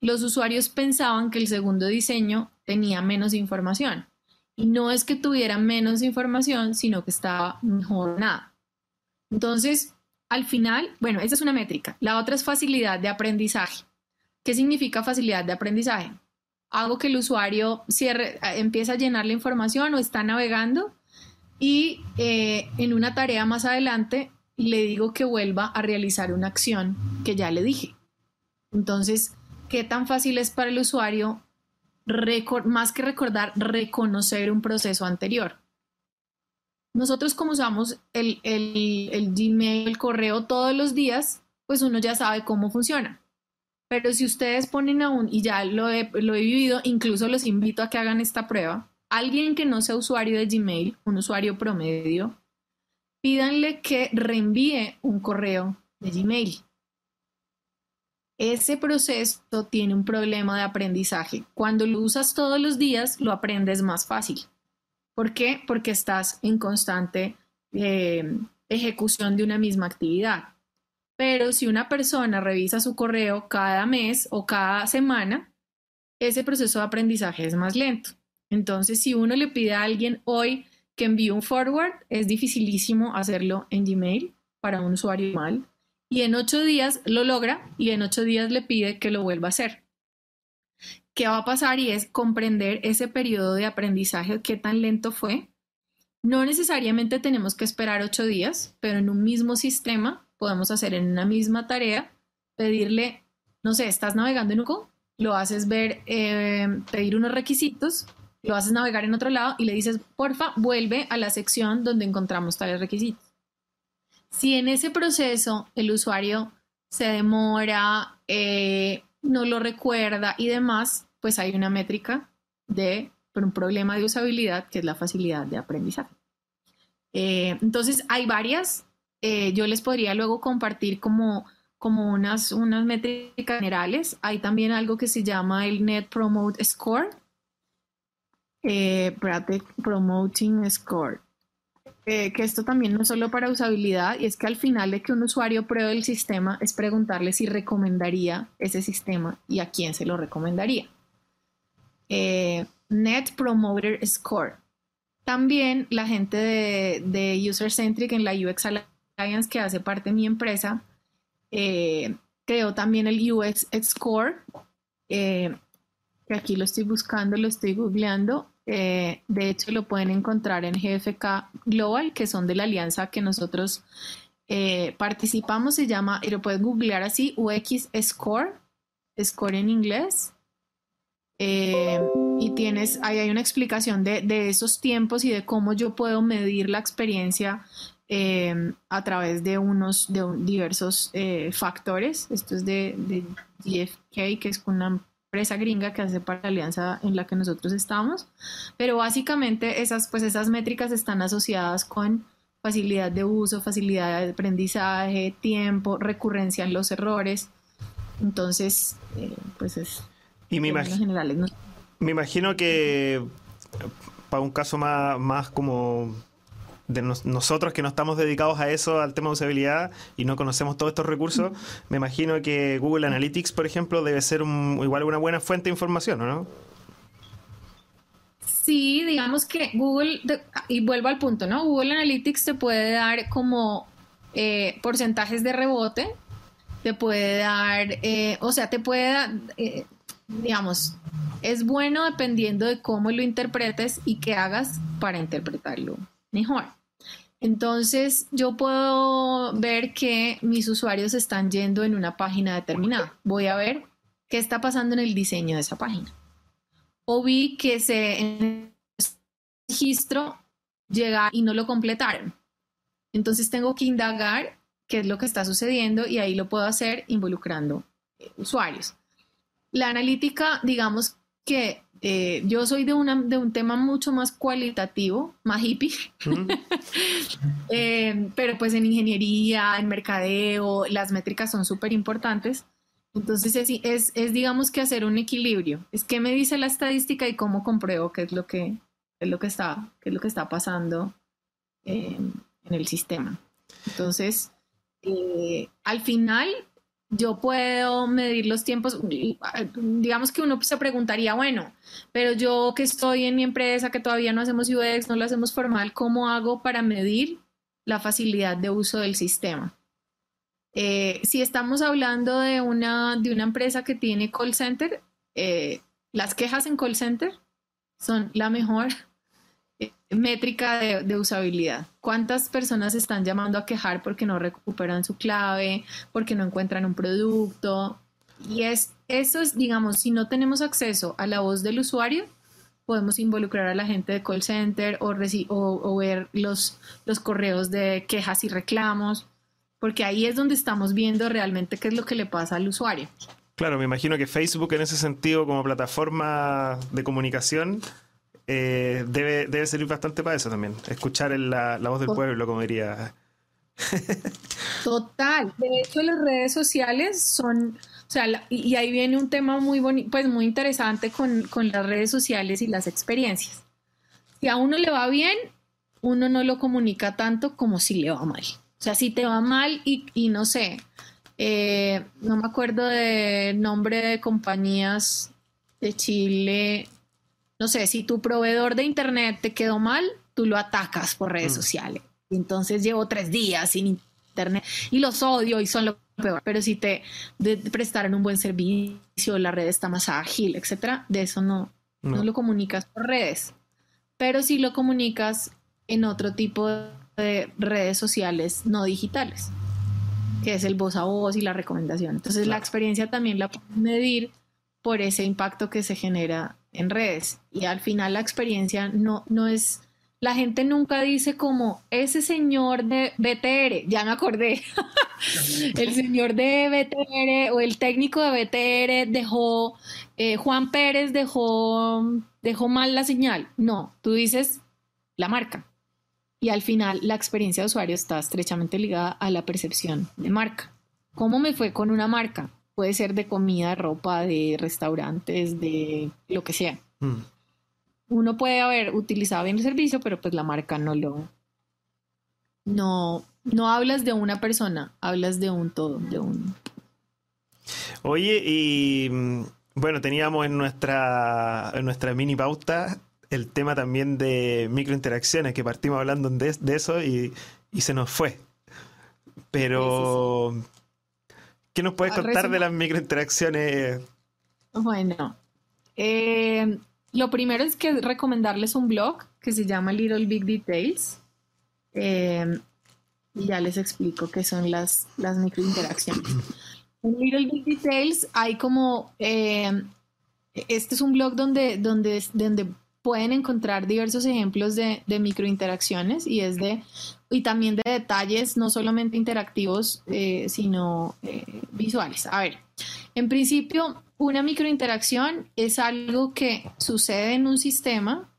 los usuarios pensaban que el segundo diseño tenía menos información. Y no es que tuviera menos información, sino que estaba mejor nada. Entonces, al final, bueno, esa es una métrica. La otra es facilidad de aprendizaje. ¿Qué significa facilidad de aprendizaje? Hago que el usuario cierre, empiece a llenar la información o está navegando y eh, en una tarea más adelante le digo que vuelva a realizar una acción que ya le dije. Entonces, ¿qué tan fácil es para el usuario, más que recordar, reconocer un proceso anterior? Nosotros como usamos el, el, Gmail, el correo todos los días, pues uno ya sabe cómo funciona. Pero si ustedes ponen aún, y ya lo he, lo he vivido, incluso los invito a que hagan esta prueba, alguien que no sea usuario de Gmail, un usuario promedio, pídanle que reenvíe un correo de Gmail. Ese proceso tiene un problema de aprendizaje. Cuando lo usas todos los días, lo aprendes más fácil. ¿Por qué? Porque estás en constante eh, ejecución de una misma actividad. Pero si una persona revisa su correo cada mes o cada semana, ese proceso de aprendizaje es más lento. Entonces, si uno le pide a alguien hoy que envíe un forward, es dificilísimo hacerlo en Gmail para un usuario mal. Y en ocho días lo logra y en ocho días le pide que lo vuelva a hacer. ¿Qué va a pasar? Y es comprender ese periodo de aprendizaje, qué tan lento fue. No necesariamente tenemos que esperar ocho días, pero en un mismo sistema podemos hacer en una misma tarea, pedirle, no sé, estás navegando en Google, lo haces ver, eh, pedir unos requisitos lo haces navegar en otro lado y le dices, porfa, vuelve a la sección donde encontramos tales requisitos. Si en ese proceso el usuario se demora, eh, no lo recuerda y demás, pues hay una métrica de un problema de usabilidad que es la facilidad de aprendizaje. Eh, entonces, hay varias. Eh, yo les podría luego compartir como, como unas, unas métricas generales. Hay también algo que se llama el Net Promote Score, eh, Promoting Score. Eh, que esto también no es solo para usabilidad, y es que al final de que un usuario pruebe el sistema es preguntarle si recomendaría ese sistema y a quién se lo recomendaría. Eh, Net Promoter Score. También la gente de, User Centric en la UX Alliance, que hace parte de mi empresa, eh, creó también el UX Score, que aquí lo estoy buscando, lo estoy googleando. Eh, de hecho, lo pueden encontrar en GFK Global, que son de la alianza que nosotros participamos. Se llama, y lo pueden googlear así, UX Score, Score en inglés. Eh, y tienes, ahí hay una explicación de, de, esos tiempos y de cómo yo puedo medir la experiencia eh, a través de unos diversos eh, factores. Esto es de, de, GFK, que es una empresa gringa que hace para la alianza en la que nosotros estamos. Pero básicamente esas, pues esas métricas están asociadas con facilidad de uso, facilidad de aprendizaje, tiempo, recurrencia en los errores. Entonces, pues es y me, me imagino que para un caso más, más como de nosotros que no estamos dedicados a eso, al tema de usabilidad y no conocemos todos estos recursos, me imagino que Google Analytics, por ejemplo, debe ser igual una buena fuente de información, ¿no? Sí, digamos que Google, y vuelvo al punto, ¿no? Google Analytics te puede dar como eh, porcentajes de rebote, te puede dar, eh, o sea, te puede dar, eh, digamos, es bueno dependiendo de cómo lo interpretes y qué hagas para interpretarlo mejor. Entonces, yo puedo ver que mis usuarios están yendo en una página determinada. Voy a ver qué está pasando en el diseño de esa página. O vi que se registro llega y no lo completaron. Entonces tengo que indagar qué es lo que está sucediendo y ahí lo puedo hacer involucrando eh, usuarios. La analítica, digamos que eh, yo soy de, una, de un tema mucho más cualitativo, más hippie, eh, pero pues en ingeniería, en mercadeo, las métricas son súper importantes. Entonces es, es, digamos que hacer un equilibrio. Es qué me dice la estadística y cómo compruebo qué es lo que, es lo que, está, qué es lo que está pasando en el sistema. Entonces, eh, al final yo puedo medir los tiempos, digamos que uno se preguntaría, bueno, pero yo que estoy en mi empresa, que todavía no hacemos UX, no lo hacemos formal, ¿cómo hago para medir la facilidad de uso del sistema? Eh, si estamos hablando de una, de una empresa que tiene call center, eh, las quejas en call center son la mejor métrica de, usabilidad. ¿Cuántas personas están llamando a quejar porque no recuperan su clave, porque no encuentran un producto? Y es, eso es, digamos, si no tenemos acceso a la voz del usuario, podemos involucrar a la gente de call center o, o, ver los, los correos de quejas y reclamos, porque ahí es donde estamos viendo realmente qué es lo que le pasa al usuario. Claro, me imagino que Facebook en ese sentido como plataforma de comunicación eh, debe, debe servir bastante para eso también. Escuchar la, voz del pueblo, como diría. Total. De hecho, las redes sociales son, o sea, y ahí viene un tema muy bonito, pues muy interesante con, con, las redes sociales y las experiencias. Si a uno le va bien, uno no lo comunica tanto como si le va mal. O sea, si te va mal y, y no sé, eh, no me acuerdo de nombre de compañías de Chile, no sé, si tu proveedor de internet te quedó mal, tú lo atacas por redes mm. sociales. Entonces llevo tres días sin internet y los odio y son lo peor. Pero si te prestaron un buen servicio, la red está más ágil, etcétera, de eso no, no, lo comunicas por redes. Pero sí lo comunicas en otro tipo de redes sociales no digitales, que es el voz a voz y la recomendación. Entonces la experiencia también la puedes medir por ese impacto que se genera en redes. Y al final la experiencia no, no es, la gente nunca dice como ese señor de BTR, ya me acordé, el señor de BTR o el técnico de BTR dejó, eh, Juan Pérez dejó, dejó mal la señal. No, tú dices la marca. Y al final la experiencia de usuario está estrechamente ligada a la percepción de marca. ¿Cómo me fue con una marca? Puede ser de comida, ropa, de restaurantes, de lo que sea. Mm. Uno puede haber utilizado bien el servicio, pero pues la marca no lo... No, no hablas de una persona, hablas de un todo, de un... Oye, y mm, bueno, teníamos en nuestra, en nuestra mini pauta el tema también de microinteracciones, que partimos hablando de, eso y, se nos fue. Pero, ¿qué nos puedes contar de las microinteracciones? Bueno, eh, lo primero es que recomendarles un blog que se llama Little Big Details. Eh, y ya les explico qué son las, las microinteracciones. En Little Big Details hay como, eh, este es un blog donde, donde, donde pueden encontrar diversos ejemplos de, de microinteracciones y es de y también de detalles no solamente interactivos eh, sino eh, visuales. A ver, en principio una microinteracción es algo que sucede en un sistema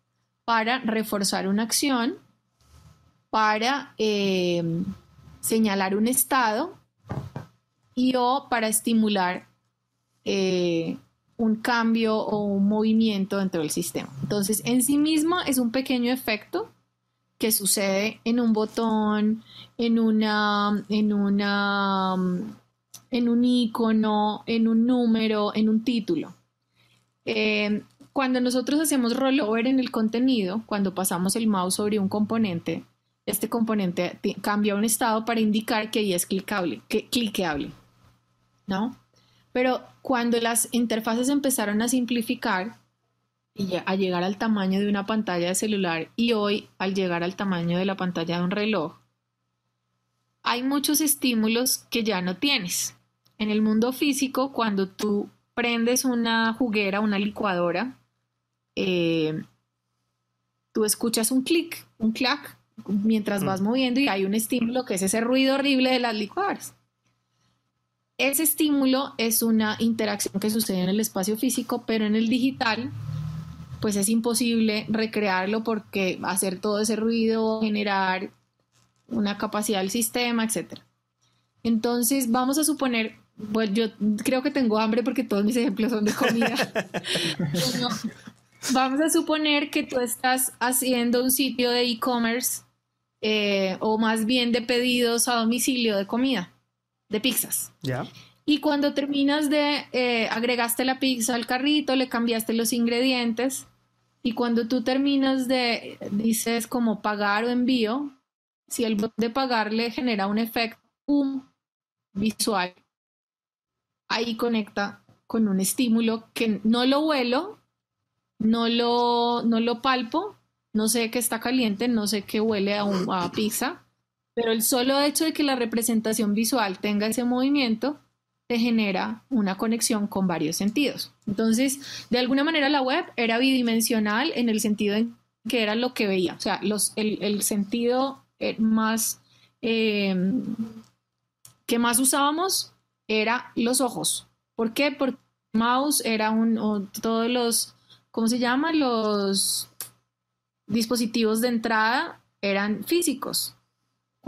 para reforzar una acción, para eh, señalar un estado y o para estimular un cambio o un movimiento dentro del sistema. Entonces, en sí mismo es un pequeño efecto que sucede en un botón, en una, en una, en un icono, en un número, en un título. Eh, cuando nosotros hacemos rollover en el contenido, cuando pasamos el mouse sobre un componente, este componente cambia un estado para indicar que ahí es clicable, que cliqueable, ¿no? Pero cuando las interfaces empezaron a simplificar y a llegar al tamaño de una pantalla de celular y hoy al llegar al tamaño de la pantalla de un reloj, hay muchos estímulos que ya no tienes. En el mundo físico, cuando tú prendes una juguera, una licuadora, eh, tú escuchas un clic, un clac, mientras vas mm. moviendo y hay un estímulo que es ese ruido horrible de las licuadoras. Ese estímulo es una interacción que sucede en el espacio físico, pero en el digital, pues es imposible recrearlo porque hacer todo ese ruido, generar una capacidad del sistema, etc. Entonces, vamos a suponer, pues yo creo que tengo hambre porque todos mis ejemplos son de comida. vamos a suponer que tú estás haciendo un sitio de e-commerce eh, o más bien de pedidos a domicilio de comida de pizzas. Ya. Y cuando terminas de, eh, agregaste la pizza al carrito, le cambiaste los ingredientes y cuando tú terminas de, dices como pagar o envío, si el botón de pagar le genera un efecto visual, ahí conecta con un estímulo que no lo huelo, no lo, no lo palpo, no sé que está caliente, no sé que huele a, un, a pizza, pero el solo hecho de que la representación visual tenga ese movimiento te genera una conexión con varios sentidos. Entonces, de alguna manera la web era bidimensional en el sentido en que era lo que veía, o sea, los, el, sentido eh, más em, que más usábamos era los ojos. ¿Por qué? Porque mouse era un, todos los, ¿cómo se llama? Los dispositivos de entrada eran físicos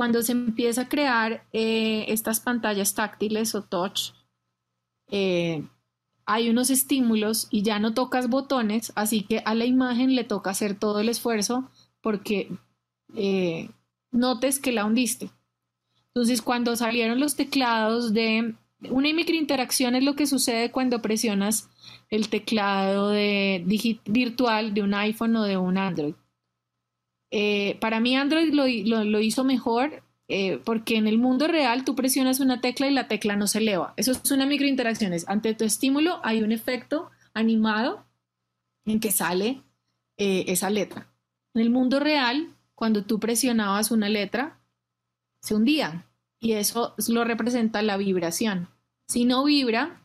cuando se empieza a crear eh, estas pantallas táctiles o touch, eh, hay unos estímulos y ya no tocas botones, así que a la imagen le toca hacer todo el esfuerzo porque eh, notes que la hundiste. Entonces, cuando salieron los teclados de una microinteracción es lo que sucede cuando presionas el teclado de virtual de un iPhone o de un Android. Eh, para mí Android lo, hizo mejor eh, porque en el mundo real tú presionas una tecla y la tecla no se eleva. Eso es una microinteracción. Ante tu estímulo hay un efecto animado en que sale eh, esa letra. En el mundo real, cuando tú presionabas una letra, se hundía y eso lo representa la vibración. Si no vibra,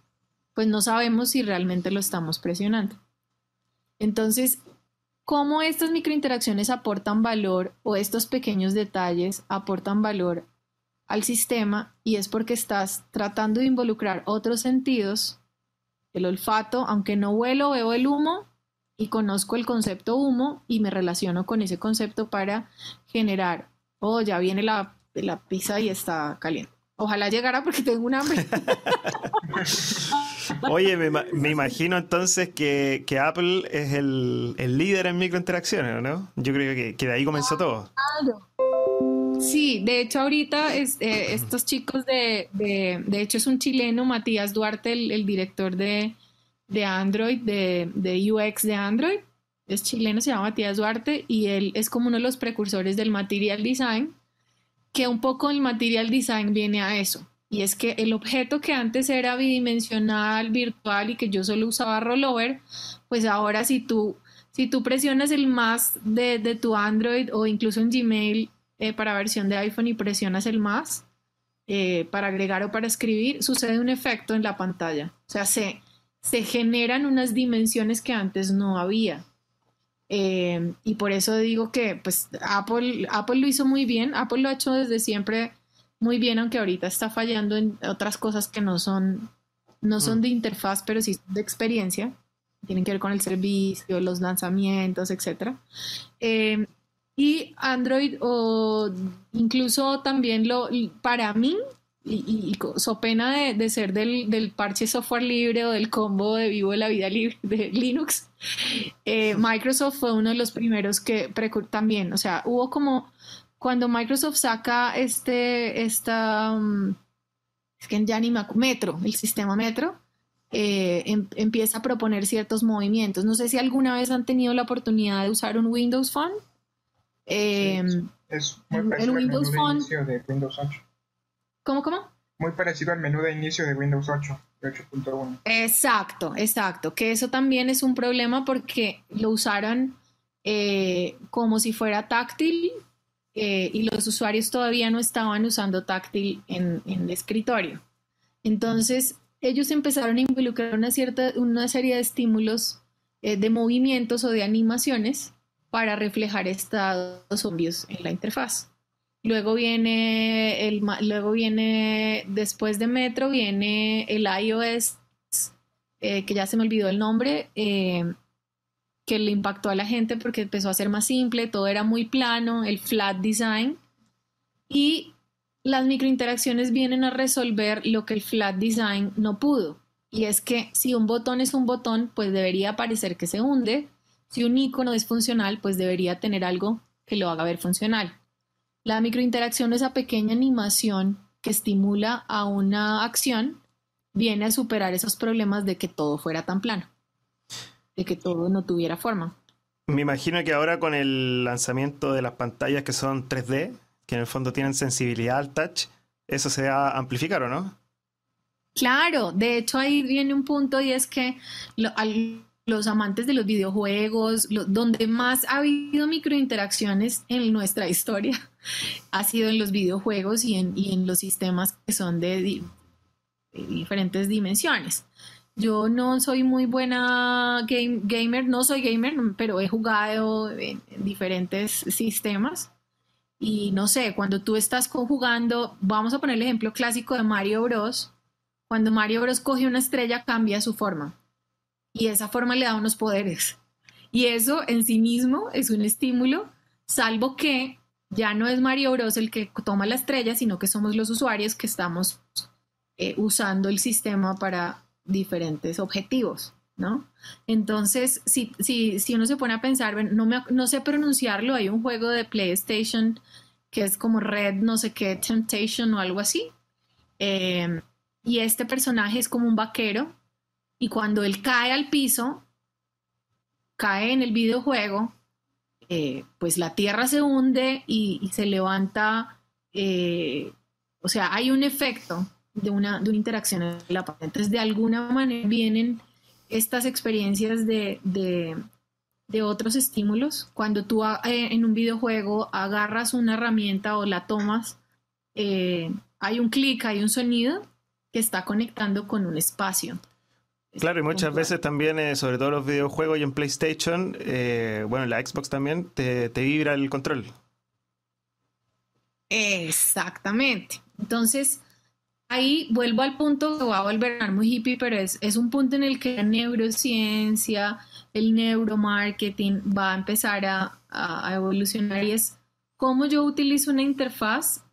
pues no sabemos si realmente lo estamos presionando. Entonces, cómo estas microinteracciones aportan valor o estos pequeños detalles aportan valor al sistema y es porque estás tratando de involucrar otros sentidos, el olfato, aunque no huelo, veo el humo y conozco el concepto humo y me relaciono con ese concepto para generar, oh, ya viene la, la pizza y está caliente. Ojalá llegara porque tengo un hambre. Oye, me, imagino entonces que, Apple es el, líder en microinteracciones, ¿no? Yo creo que, de ahí comenzó todo. Sí, de hecho ahorita eh, estos chicos de, de, de hecho es un chileno, Matías Duarte, el, director de, de Android, de, de UX de Android. Es chileno, se llama Matías Duarte y él es como uno de los precursores del material design, que un poco el material design viene a eso. Y es que el objeto que antes era bidimensional, virtual y que yo solo usaba rollover, pues ahora si tú, si tú presionas el más de, de tu Android o incluso en Gmail eh, para versión de iPhone y presionas el más eh, para agregar o para escribir, sucede un efecto en la pantalla. O sea, se, se generan unas dimensiones que antes no había. Eh, y por eso digo que pues Apple, Apple lo hizo muy bien, Apple lo ha hecho desde siempre muy bien, aunque ahorita está fallando en otras cosas que no son, no son mm. de interfaz, pero sí de experiencia, tienen que ver con el servicio, los lanzamientos, etc. Eh, y Android o incluso también lo, para mí, y, so pena de, ser del, parche software libre o del combo de vivo de la vida libre de Linux, eh, Microsoft fue uno de los primeros que también, o sea, hubo como cuando Microsoft saca este, esta, um, es que ya ni Metro, el sistema Metro, eh, em, empieza a proponer ciertos movimientos. No sé si alguna vez han tenido la oportunidad de usar un Windows Phone. Em, es muy parecido al menú de inicio de Windows 8. ¿Cómo, cómo? Muy parecido al menú de inicio de Windows 8, 8.1. Exacto, exacto. Que eso también es un problema porque lo usaron eh, como si fuera táctil eh, y los usuarios todavía no estaban usando táctil en, el escritorio. Entonces, ellos empezaron a involucrar una, cierta, una serie de estímulos eh, de movimientos o de animaciones para reflejar estados obvios en la interfaz. Luego viene, el, luego viene, después de Metro, viene el iOS, eh, que ya se me olvidó el nombre, que le impactó a la gente porque empezó a ser más simple, todo era muy plano, el flat design. Y las microinteracciones vienen a resolver lo que el flat design no pudo. Y es que si un botón es un botón, pues debería parecer que se hunde. Si un icono es funcional, pues debería tener algo que lo haga ver funcional. La microinteracción, esa pequeña animación que estimula a una acción, viene a superar esos problemas de que todo fuera tan plano de que todo no tuviera forma. Me imagino que ahora con el lanzamiento de las pantallas que son 3D, que en el fondo tienen sensibilidad al touch, eso se va a amplificar o no? Claro, de hecho ahí viene un punto y es que los amantes de los videojuegos, donde más ha habido microinteracciones en nuestra historia, ha sido en los videojuegos y en, y en los sistemas que son de diferentes dimensiones. Yo no soy muy buena game, gamer, no soy gamer, pero he jugado en, diferentes sistemas. Y no sé, cuando tú estás jugando, vamos a poner el ejemplo clásico de Mario Bros. Cuando Mario Bros coge una estrella, cambia su forma. Y esa forma le da unos poderes. Y eso en sí mismo es un estímulo, salvo que ya no es Mario Bros el que toma la estrella, sino que somos los usuarios que estamos eh, usando el sistema para diferentes objetivos, ¿no? Entonces, si, si, si uno se pone a pensar, no, me, no sé pronunciarlo, hay un juego de PlayStation que es como Red, no sé qué, Temptation o algo así. Em, y este personaje es como un vaquero y cuando él cae al piso, cae en el videojuego, eh, pues la tierra se hunde y, se levanta, eh, o sea, hay un efecto de una, de una interacción en la pantalla. Entonces, de alguna manera vienen estas experiencias de, de, otros estímulos. Cuando tú eh, en un videojuego agarras una herramienta o la tomas, eh, hay un clic, hay un sonido que está conectando con un espacio. Claro, y muchas veces también, eh, sobre todo los videojuegos y en PlayStation, bueno, en la Xbox también, te, te vibra el control. Exactamente. Entonces, ahí vuelvo al punto que voy a volver a muy hippie, pero es, es un punto en el que la neurociencia, el neuromarketing va a empezar a, a, evolucionar y es cómo yo utilizo una interfaz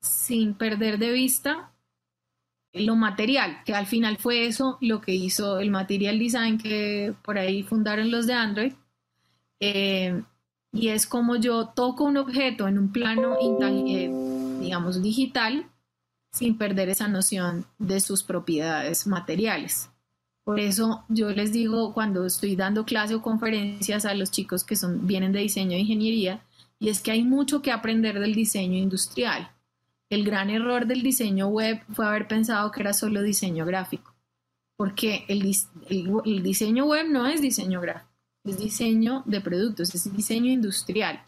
sin perder de vista lo material, que al final fue eso lo que hizo el material design que por ahí fundaron los de Android. Eh, y es como yo toco un objeto en un plano, digamos, digital sin perder esa noción de sus propiedades materiales. Por eso yo les digo cuando estoy dando clase o conferencias a los chicos que son, vienen de diseño e ingeniería, y es que hay mucho que aprender del diseño industrial. El gran error del diseño web fue haber pensado que era solo diseño gráfico, porque el, el diseño web no es diseño gráfico, es diseño de productos, es diseño industrial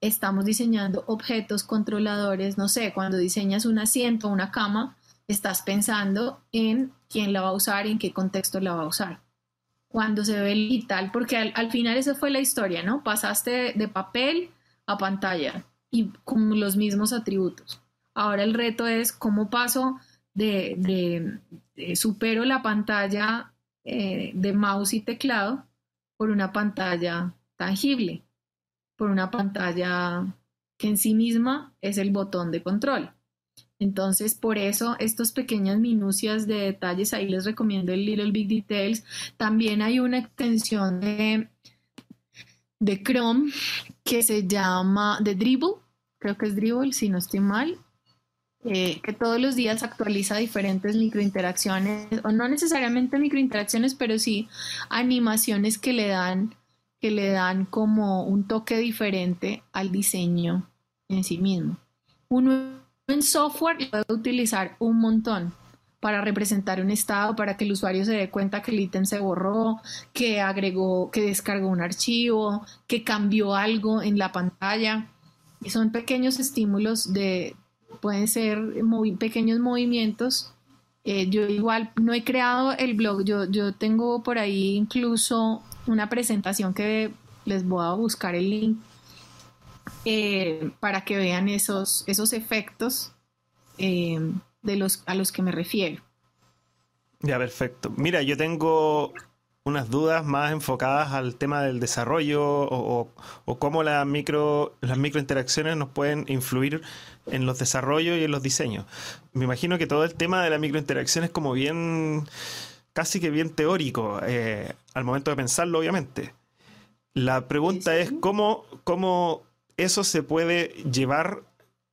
estamos diseñando objetos controladores, no sé, cuando diseñas un asiento o una cama, estás pensando en quién la va a usar y en qué contexto la va a usar. Cuando se ve digital, porque al, final esa fue la historia, ¿no? Pasaste de, papel a pantalla y con los mismos atributos. Ahora el reto es cómo paso de, supero la pantalla eh, de mouse y teclado por una pantalla tangible por una pantalla que en sí misma es el botón de control. Entonces, por eso, estas pequeñas minucias de detalles, ahí les recomiendo el Little Big Details. También hay una extensión de, de Chrome que se llama de Dribble, creo que es Dribble, si no estoy mal, eh, que todos los días actualiza diferentes microinteracciones, o no necesariamente microinteracciones, pero sí animaciones que le dan que le dan como un toque diferente al diseño en sí mismo. Uno en software puede utilizar un montón para representar un estado, para que el usuario se dé cuenta que el ítem se borró, que agregó, que descargó un archivo, que cambió algo en la pantalla. Y son pequeños estímulos de, pueden ser muy pequeños movimientos. Eh, yo igual no he creado el blog, yo, yo tengo por ahí incluso una presentación que les voy a buscar el link eh, para que vean esos, esos efectos eh, de los, a los que me refiero. Ya, perfecto. Mira, yo tengo unas dudas más enfocadas al tema del desarrollo o, cómo la micro, las microinteracciones nos pueden influir en los desarrollos y en los diseños. Me imagino que todo el tema de la microinteracción es como bien casi que bien teórico eh, al momento de pensarlo, obviamente. La pregunta es cómo, cómo eso se puede llevar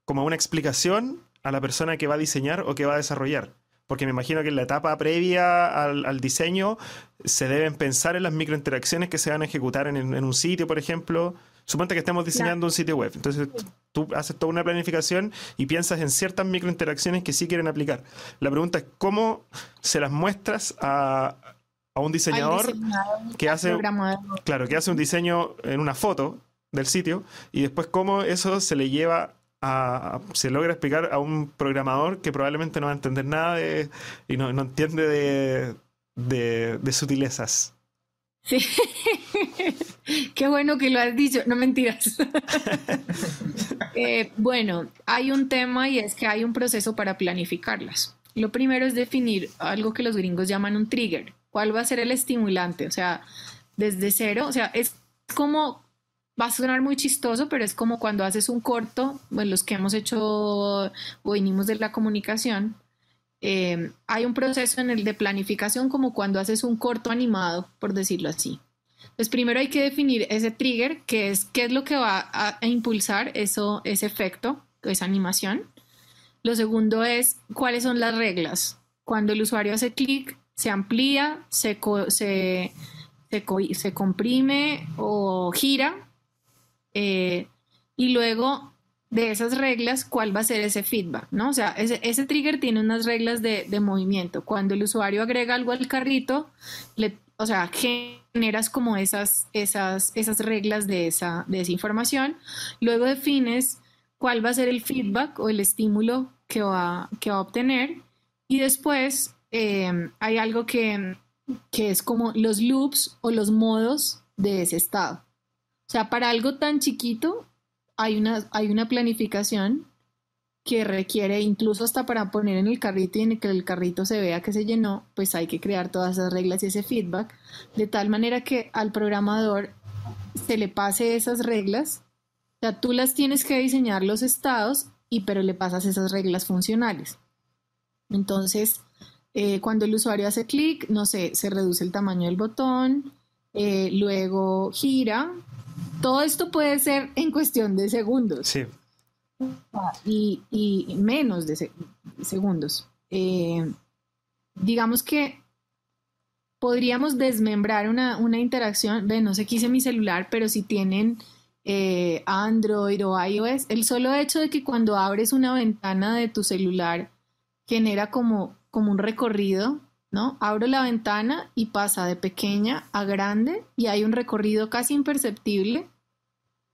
como una explicación a la persona que va a diseñar o que va a desarrollar. Porque me imagino que en la etapa previa al, diseño se deben pensar en las microinteracciones que se van a ejecutar en, en un sitio, por ejemplo, Suponte que estemos diseñando un sitio web. Entonces tú haces toda una planificación y piensas en ciertas microinteracciones que sí quieren aplicar. La pregunta es cómo se las muestras a, un diseñador, que hace claro que hace un diseño en una foto del sitio y después cómo eso se le lleva a, se logra explicar a un programador que probablemente no va a entender nada de, y no, entiende de, de, de sutilezas. Sí, qué bueno que lo has dicho, no mentiras. Eh, bueno, hay un tema y es que hay un proceso para planificarlas. Lo primero es definir algo que los gringos llaman un trigger. ¿Cuál va a ser el estimulante? O sea, desde cero, o sea, es como, va a sonar muy chistoso, pero es como cuando haces un corto, bueno, los que hemos hecho o venimos de la comunicación, eh, hay un proceso en el de planificación como cuando haces un corto animado, por decirlo así. Pues primero hay que definir ese trigger, que es qué es lo que va a, impulsar eso, ese efecto, esa animación. Lo segundo es cuáles son las reglas. Cuando el usuario hace clic, se amplía, se, se, se, comprime o gira. Eh, y luego de esas reglas, cuál va a ser ese feedback, ¿no? O sea, ese, trigger tiene unas reglas de, movimiento. Cuando el usuario agrega algo al carrito, le, o sea, generas como esas, esas, esas reglas de esa, de esa información. Luego defines cuál va a ser el feedback o el estímulo que va, que va a obtener. Y después eh, hay algo que, que es como los loops o los modos de ese estado. O sea, para algo tan chiquito, hay una, hay una planificación que requiere incluso hasta para poner en el carrito y en que el carrito se vea que se llenó, pues hay que crear todas esas reglas y ese feedback, de tal manera que al programador se le pase esas reglas, o sea, tú las tienes que diseñar los estados, y pero le pasas esas reglas funcionales. Entonces, eh, cuando el usuario hace clic, no sé, se reduce el tamaño del botón, eh, luego gira, todo esto puede ser en cuestión de segundos. Sí. Y, menos de segundos. Eh, digamos que podríamos desmembrar una, una interacción no sé qué hice mi celular, pero si tienen eh, Android o iOS, el solo hecho de que cuando abres una ventana de tu celular genera como, como un recorrido, Abro la ventana y pasa de pequeña a grande y hay un recorrido casi imperceptible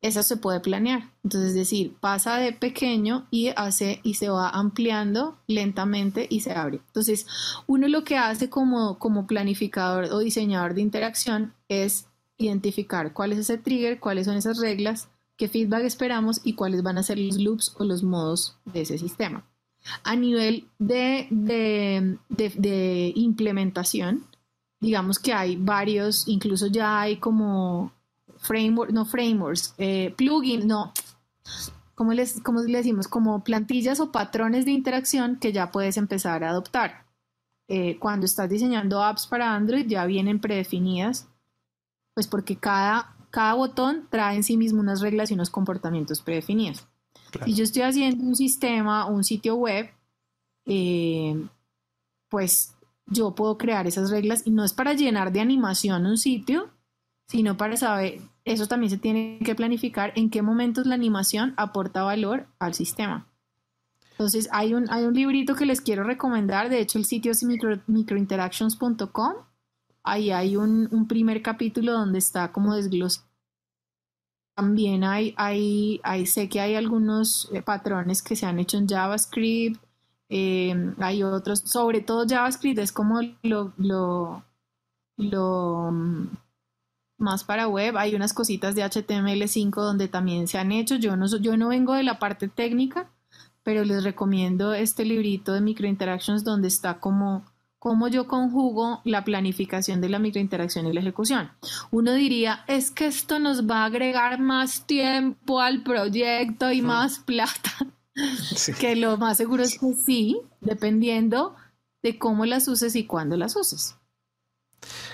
eso se puede planear. Entonces, es decir, pasa de pequeño y hace y se va ampliando lentamente y se abre. Entonces, uno lo que hace como, como planificador o diseñador de interacción es identificar cuál es ese trigger, cuáles son esas reglas, qué feedback esperamos y cuáles van a ser los loops o los modos de ese sistema. A nivel de, de, de implementación, digamos que hay varios, incluso ya hay como framework, no frameworks, eh, plugins, no, ¿cómo, les, ¿cómo le decimos? Como plantillas o patrones de interacción que ya puedes empezar a adoptar. Eh, cuando estás diseñando apps para Android ya vienen predefinidas, pues porque cada, cada botón trae en sí mismo unas reglas y unos comportamientos predefinidos. Si yo estoy haciendo un sistema o un sitio web, eh, pues yo puedo crear esas reglas y no es para llenar de animación un sitio, sino para saber, eso también se tiene que planificar en qué momentos la animación aporta valor al sistema. Entonces, hay un, hay un librito que les quiero recomendar, de hecho el sitio es microinteractions.com, ahí hay un, primer capítulo donde está como desglosado. También hay, hay, sé que hay algunos eh, patrones que se han hecho en JavaScript, eh, hay otros, sobre todo JavaScript es como lo, lo, lo más para web. Hay unas cositas de HTML5 donde también se han hecho. Yo no, yo no vengo de la parte técnica, pero les recomiendo este librito de microinteractions donde está como cómo yo conjugo la planificación de la microinteracción y la ejecución. Uno diría, es que esto nos va a agregar más tiempo al proyecto y más plata. Que lo más seguro es que sí, dependiendo de cómo las uses y cuándo las uses.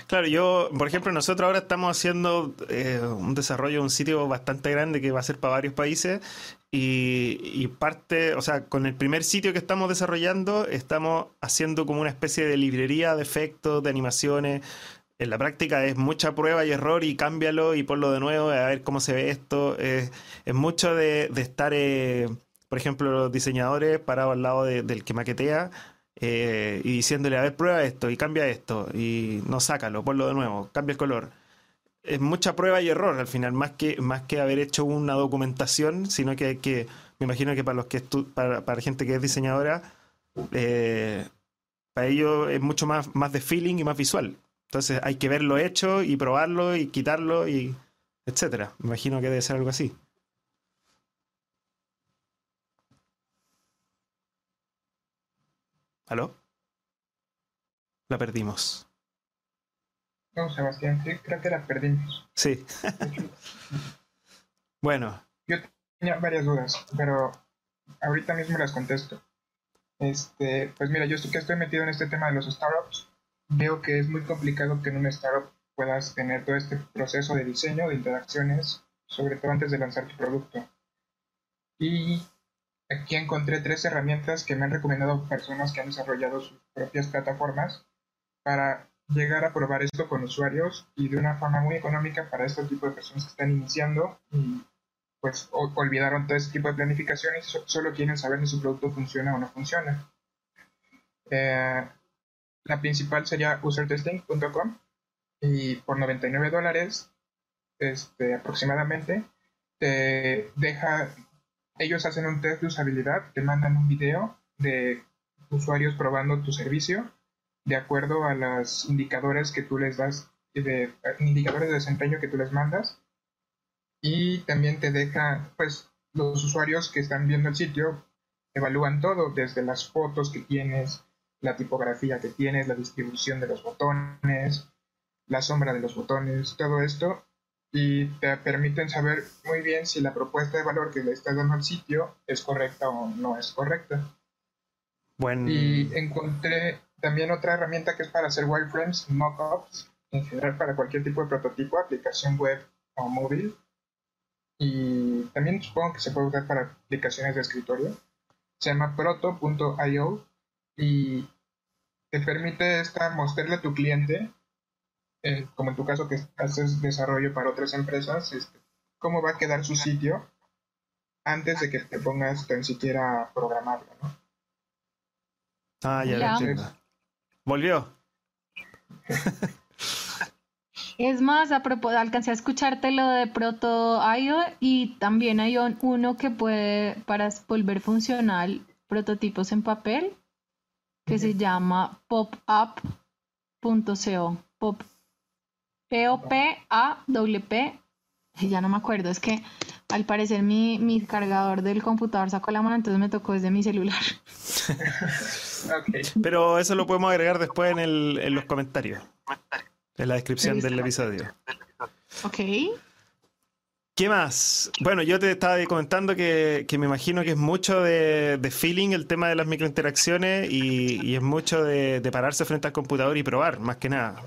Claro, yo, por ejemplo, nosotros ahora estamos haciendo eh, un desarrollo de un sitio bastante grande que va a ser para varios países y, parte, o sea, con el primer sitio que estamos desarrollando, estamos haciendo como una especie de librería de efectos, de animaciones. En la práctica es mucha prueba y error y cámbialo y ponlo de nuevo a ver cómo se ve esto. es mucho de, estar, eh, por ejemplo, los diseñadores parados al lado del que maquetea eh, y diciéndole, a ver, prueba esto y cambia esto y no sácalo, ponlo de nuevo, cambia el color. Es mucha prueba y error al final, más que, más que haber hecho una documentación, sino que, que me imagino que para los que para, para gente que es diseñadora, eh, para ellos es mucho más, más de feeling y más visual. Entonces hay que verlo hecho y probarlo y quitarlo y etcétera. Me imagino que debe ser algo así. ¿Aló? La perdimos. No, Sebastián, sí, creo que la perdimos. Sí. bueno. Yo tenía varias dudas, pero ahorita mismo las contesto. Este, pues mira, yo estoy, que estoy metido en este tema de los startups, veo que es muy complicado que en un startup puedas tener todo este proceso de diseño, de interacciones, sobre todo antes de lanzar tu producto. Y Aquí encontré tres herramientas que me han recomendado personas que han desarrollado sus propias plataformas para llegar a probar esto con usuarios y de una forma muy económica para este tipo de personas que están iniciando y pues olvidaron todo este tipo de planificación y solo quieren saber si su producto funciona o no funciona. Eh, la principal sería usertesting.com y por 99 dólares este, aproximadamente te deja ellos hacen un test de usabilidad, te mandan un video de usuarios probando tu servicio de acuerdo a los indicadores que tú les das, de, indicadores de desempeño que tú les mandas. Y también te deja, pues, los usuarios que están viendo el sitio evalúan todo, desde las fotos que tienes, la tipografía que tienes, la distribución de los botones, la sombra de los botones, todo esto y te permiten saber muy bien si la propuesta de valor que le estás dando al sitio es correcta o no es correcta. Y encontré también otra herramienta que es para hacer wireframes, mockups, en general para cualquier tipo de prototipo, aplicación web o móvil. Y también supongo que se puede usar para aplicaciones de escritorio. Se llama proto.io y te permite esta, mostrarle a tu cliente eh, como en tu caso que haces desarrollo para otras empresas, este, cómo va a quedar su sitio antes de que te pongas tan siquiera a programarlo, ¿no? Ah, ya, lo entiendo. Volvió. Es más, a propósito, alcancé a escucharte lo de Proto.io y también hay uno que puede, para volver funcional, prototipos en papel, que se llama popup.co. Pop. P-O-P-A-W-P. Ya no me acuerdo, es que al parecer mi, mi cargador del computador sacó la mano, entonces me tocó desde mi celular. Pero eso lo podemos agregar después en, el, en los comentarios. En la descripción del episodio. Ok. ¿Qué más? Bueno, yo te estaba comentando que, me imagino que es mucho de, feeling el tema de las microinteracciones y, y es mucho de, pararse frente al computador y probar, más que nada.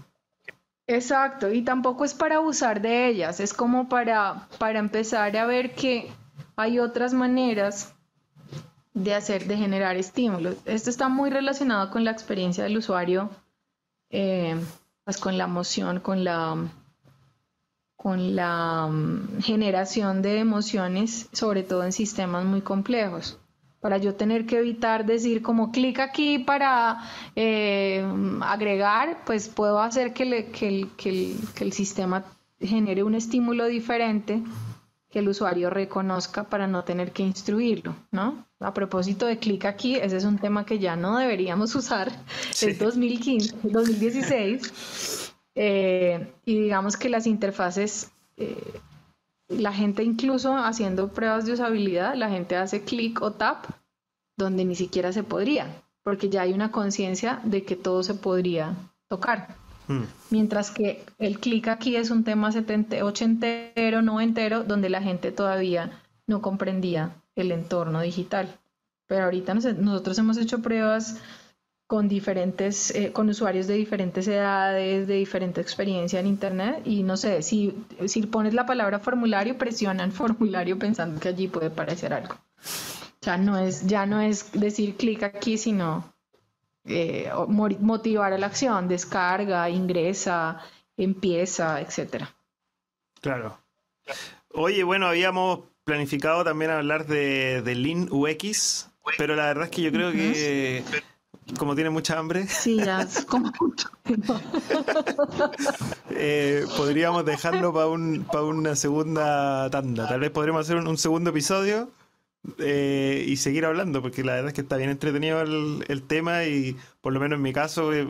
Exacto, y tampoco es para abusar de ellas, es como para, para empezar a ver que hay otras maneras de hacer, de generar estímulos. Esto está muy relacionado con la experiencia del usuario, eh, pues con la emoción, con la con la mm, generación de emociones, sobre todo en sistemas muy complejos. Para yo tener que evitar decir como clic aquí para eh, agregar, pues puedo hacer que, el, sistema genere un estímulo diferente que el usuario reconozca para no tener que instruirlo, ¿no? A propósito de clic aquí, ese es un tema que ya no deberíamos usar, es 2015, 2016. Eh, y digamos que las interfaces, eh, la gente incluso haciendo pruebas de usabilidad, la gente hace clic o tap donde ni siquiera se podría, porque ya hay una conciencia de que todo se podría tocar. Hmm. Mientras que el clic aquí es un tema 70, ochentero, noventero, donde la gente todavía no comprendía el entorno digital. Pero ahorita nosotros hemos hecho pruebas con diferentes, eh, con usuarios de diferentes edades, de diferente experiencia en Internet y no sé, si, si pones la palabra formulario, presionan formulario pensando que allí puede aparecer algo. O sea, no es, ya no es decir clic aquí, sino eh, motivar a la acción, descarga, ingresa, empieza, etcétera. Claro. Oye, bueno, habíamos planificado también hablar de, de Lean UX, pero la verdad es que yo creo que como tiene mucha hambre. Sí, ya como eh, podríamos dejarlo para un, una segunda tanda. Tal vez podríamos hacer un, segundo episodio eh, y seguir hablando, porque la verdad es que está bien entretenido el, tema y por lo menos en mi caso eh,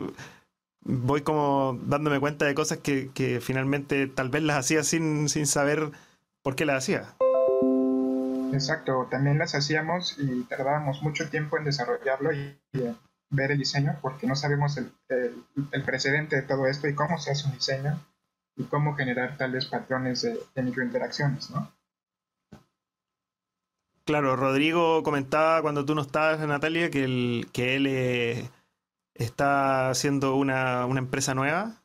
voy como dándome cuenta de cosas que, que, finalmente tal vez las hacía sin, sin saber por qué las hacía. Exacto, también las hacíamos y tardábamos mucho tiempo en desarrollarlo y ver el diseño porque no sabemos el, el, precedente de todo esto y cómo se hace un diseño y cómo generar tales patrones de, microinteracciones, ¿no? Claro, Rodrigo comentaba cuando tú no estabas, Natalia, que, que él eh, está haciendo una, una empresa nueva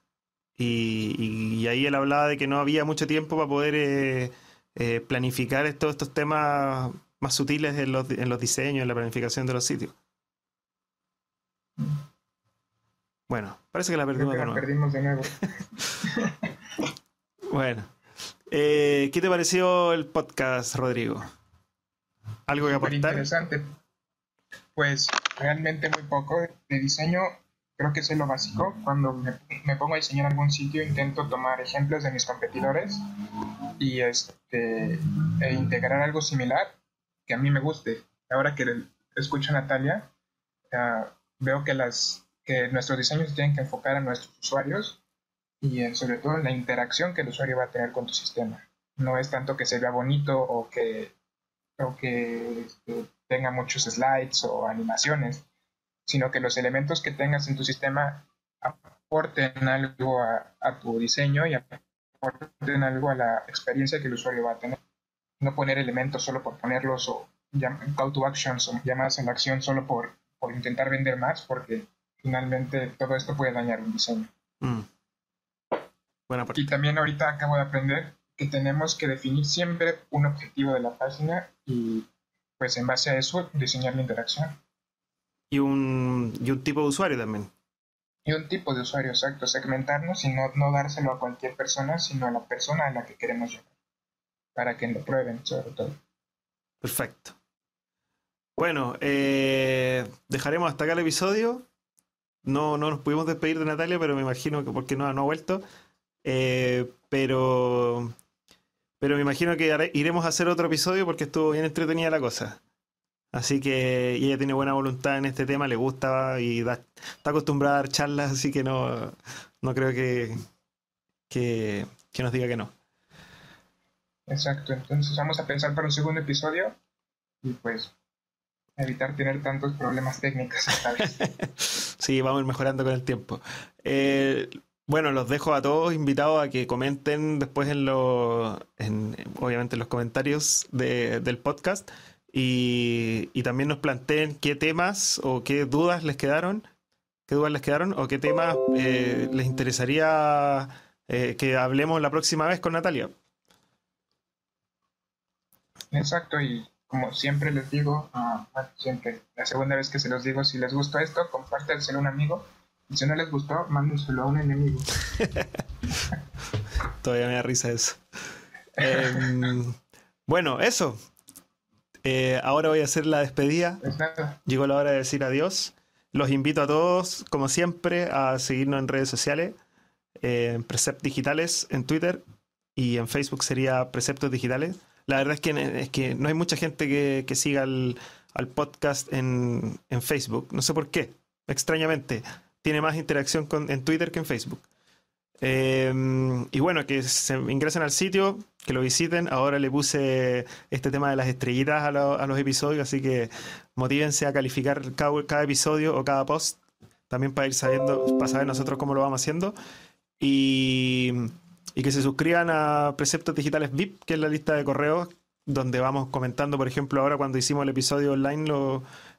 y, y, ahí él hablaba de que no había mucho tiempo para poder eh, eh, planificar todos estos temas más sutiles en los, en los diseños, en la planificación de los sitios. Bueno, parece que la perdimos de nuevo. perdimos de nuevo. bueno. Eh, ¿Qué te pareció el podcast, Rodrigo? ¿Algo que aportar? interesante. Pues realmente muy poco. De diseño creo que sé lo básico. Cuando me, pongo a diseñar algún sitio intento tomar ejemplos de mis competidores y este, e integrar algo similar que a mí me guste. Ahora que escucho a Natalia, veo que, las, que nuestros diseños tienen que enfocar a nuestros usuarios y sobre todo en la interacción que el usuario va a tener con tu sistema. No es tanto que se vea bonito o que, o que este, tenga muchos slides o animaciones, sino que los elementos que tengas en tu sistema aporten algo a, a tu diseño y aporten algo a la experiencia que el usuario va a tener. No poner elementos solo por ponerlos o call to actions o llamadas en la acción solo por por intentar vender más, porque finalmente todo esto puede dañar un diseño. Mm. y también ahorita acabo de aprender que tenemos que definir siempre un objetivo de la página y pues en base a eso diseñar la interacción. Y un, y un tipo de usuario también. y un tipo de usuario exacto, segmentarnos y no, no dárselo a cualquier persona, sino a la persona a la que queremos llegar, para que lo prueben sobre todo. Perfecto. Bueno, eh, dejaremos hasta acá el episodio. No, no nos pudimos despedir de Natalia, pero me imagino que porque no, ha vuelto. Eh, pero, pero me imagino que iremos a hacer otro episodio porque estuvo bien entretenida la cosa. Así que ella tiene buena voluntad en este tema, le gusta y está acostumbrada a dar charlas, así que no, no creo que, que, que nos diga que no. Exacto, entonces vamos a pensar para un segundo episodio y pues evitar tener tantos problemas técnicos esta vez. sí, vamos mejorando con el tiempo. Eh, bueno, los dejo a todos invitados a que comenten después en los, en, obviamente en los comentarios del podcast y, también nos planteen qué temas o qué dudas les quedaron, qué dudas les quedaron o qué temas eh, les interesaría eh, que hablemos la próxima vez con Natalia. Exacto, y como siempre les digo, uh, siempre, la segunda vez que se los digo, si les gustó esto, compártenselo a un amigo y si no les gustó, mándenselo a un enemigo. Todavía me da risa eso. Em, bueno, eso. Eh, ahora voy a hacer la despedida. Llegó la hora de decir adiós. Los invito a todos, como siempre, a seguirnos en redes sociales. Eh, en Precept Digitales en Twitter y en Facebook sería Preceptos Digitales. La verdad es que, es que no hay mucha gente que, siga al, podcast en, en, Facebook. No sé por qué, extrañamente tiene más interacción con, en Twitter que en Facebook. Em, y bueno, que se ingresen al sitio, que lo visiten. Ahora le puse este tema de las estrellitas a, los episodios, así que motívense a calificar cada, episodio o cada post, también para ir sabiendo, para saber nosotros cómo lo vamos haciendo. Y, y que se suscriban a Preceptos Digitales VIP, que es la lista de correos, donde vamos comentando, por ejemplo, ahora cuando hicimos el episodio online,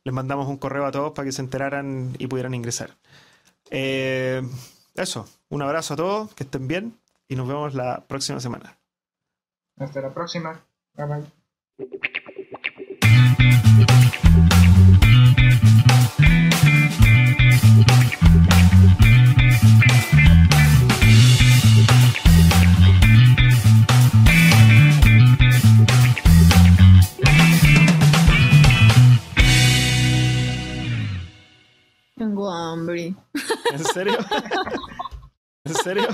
les mandamos un correo a todos para que se enteraran y pudieran ingresar. Eh, eso, un abrazo a todos, que estén bien y nos vemos la próxima semana. Hasta la próxima. Bye bye. Tengo hambre. ¿En serio? ¿En serio?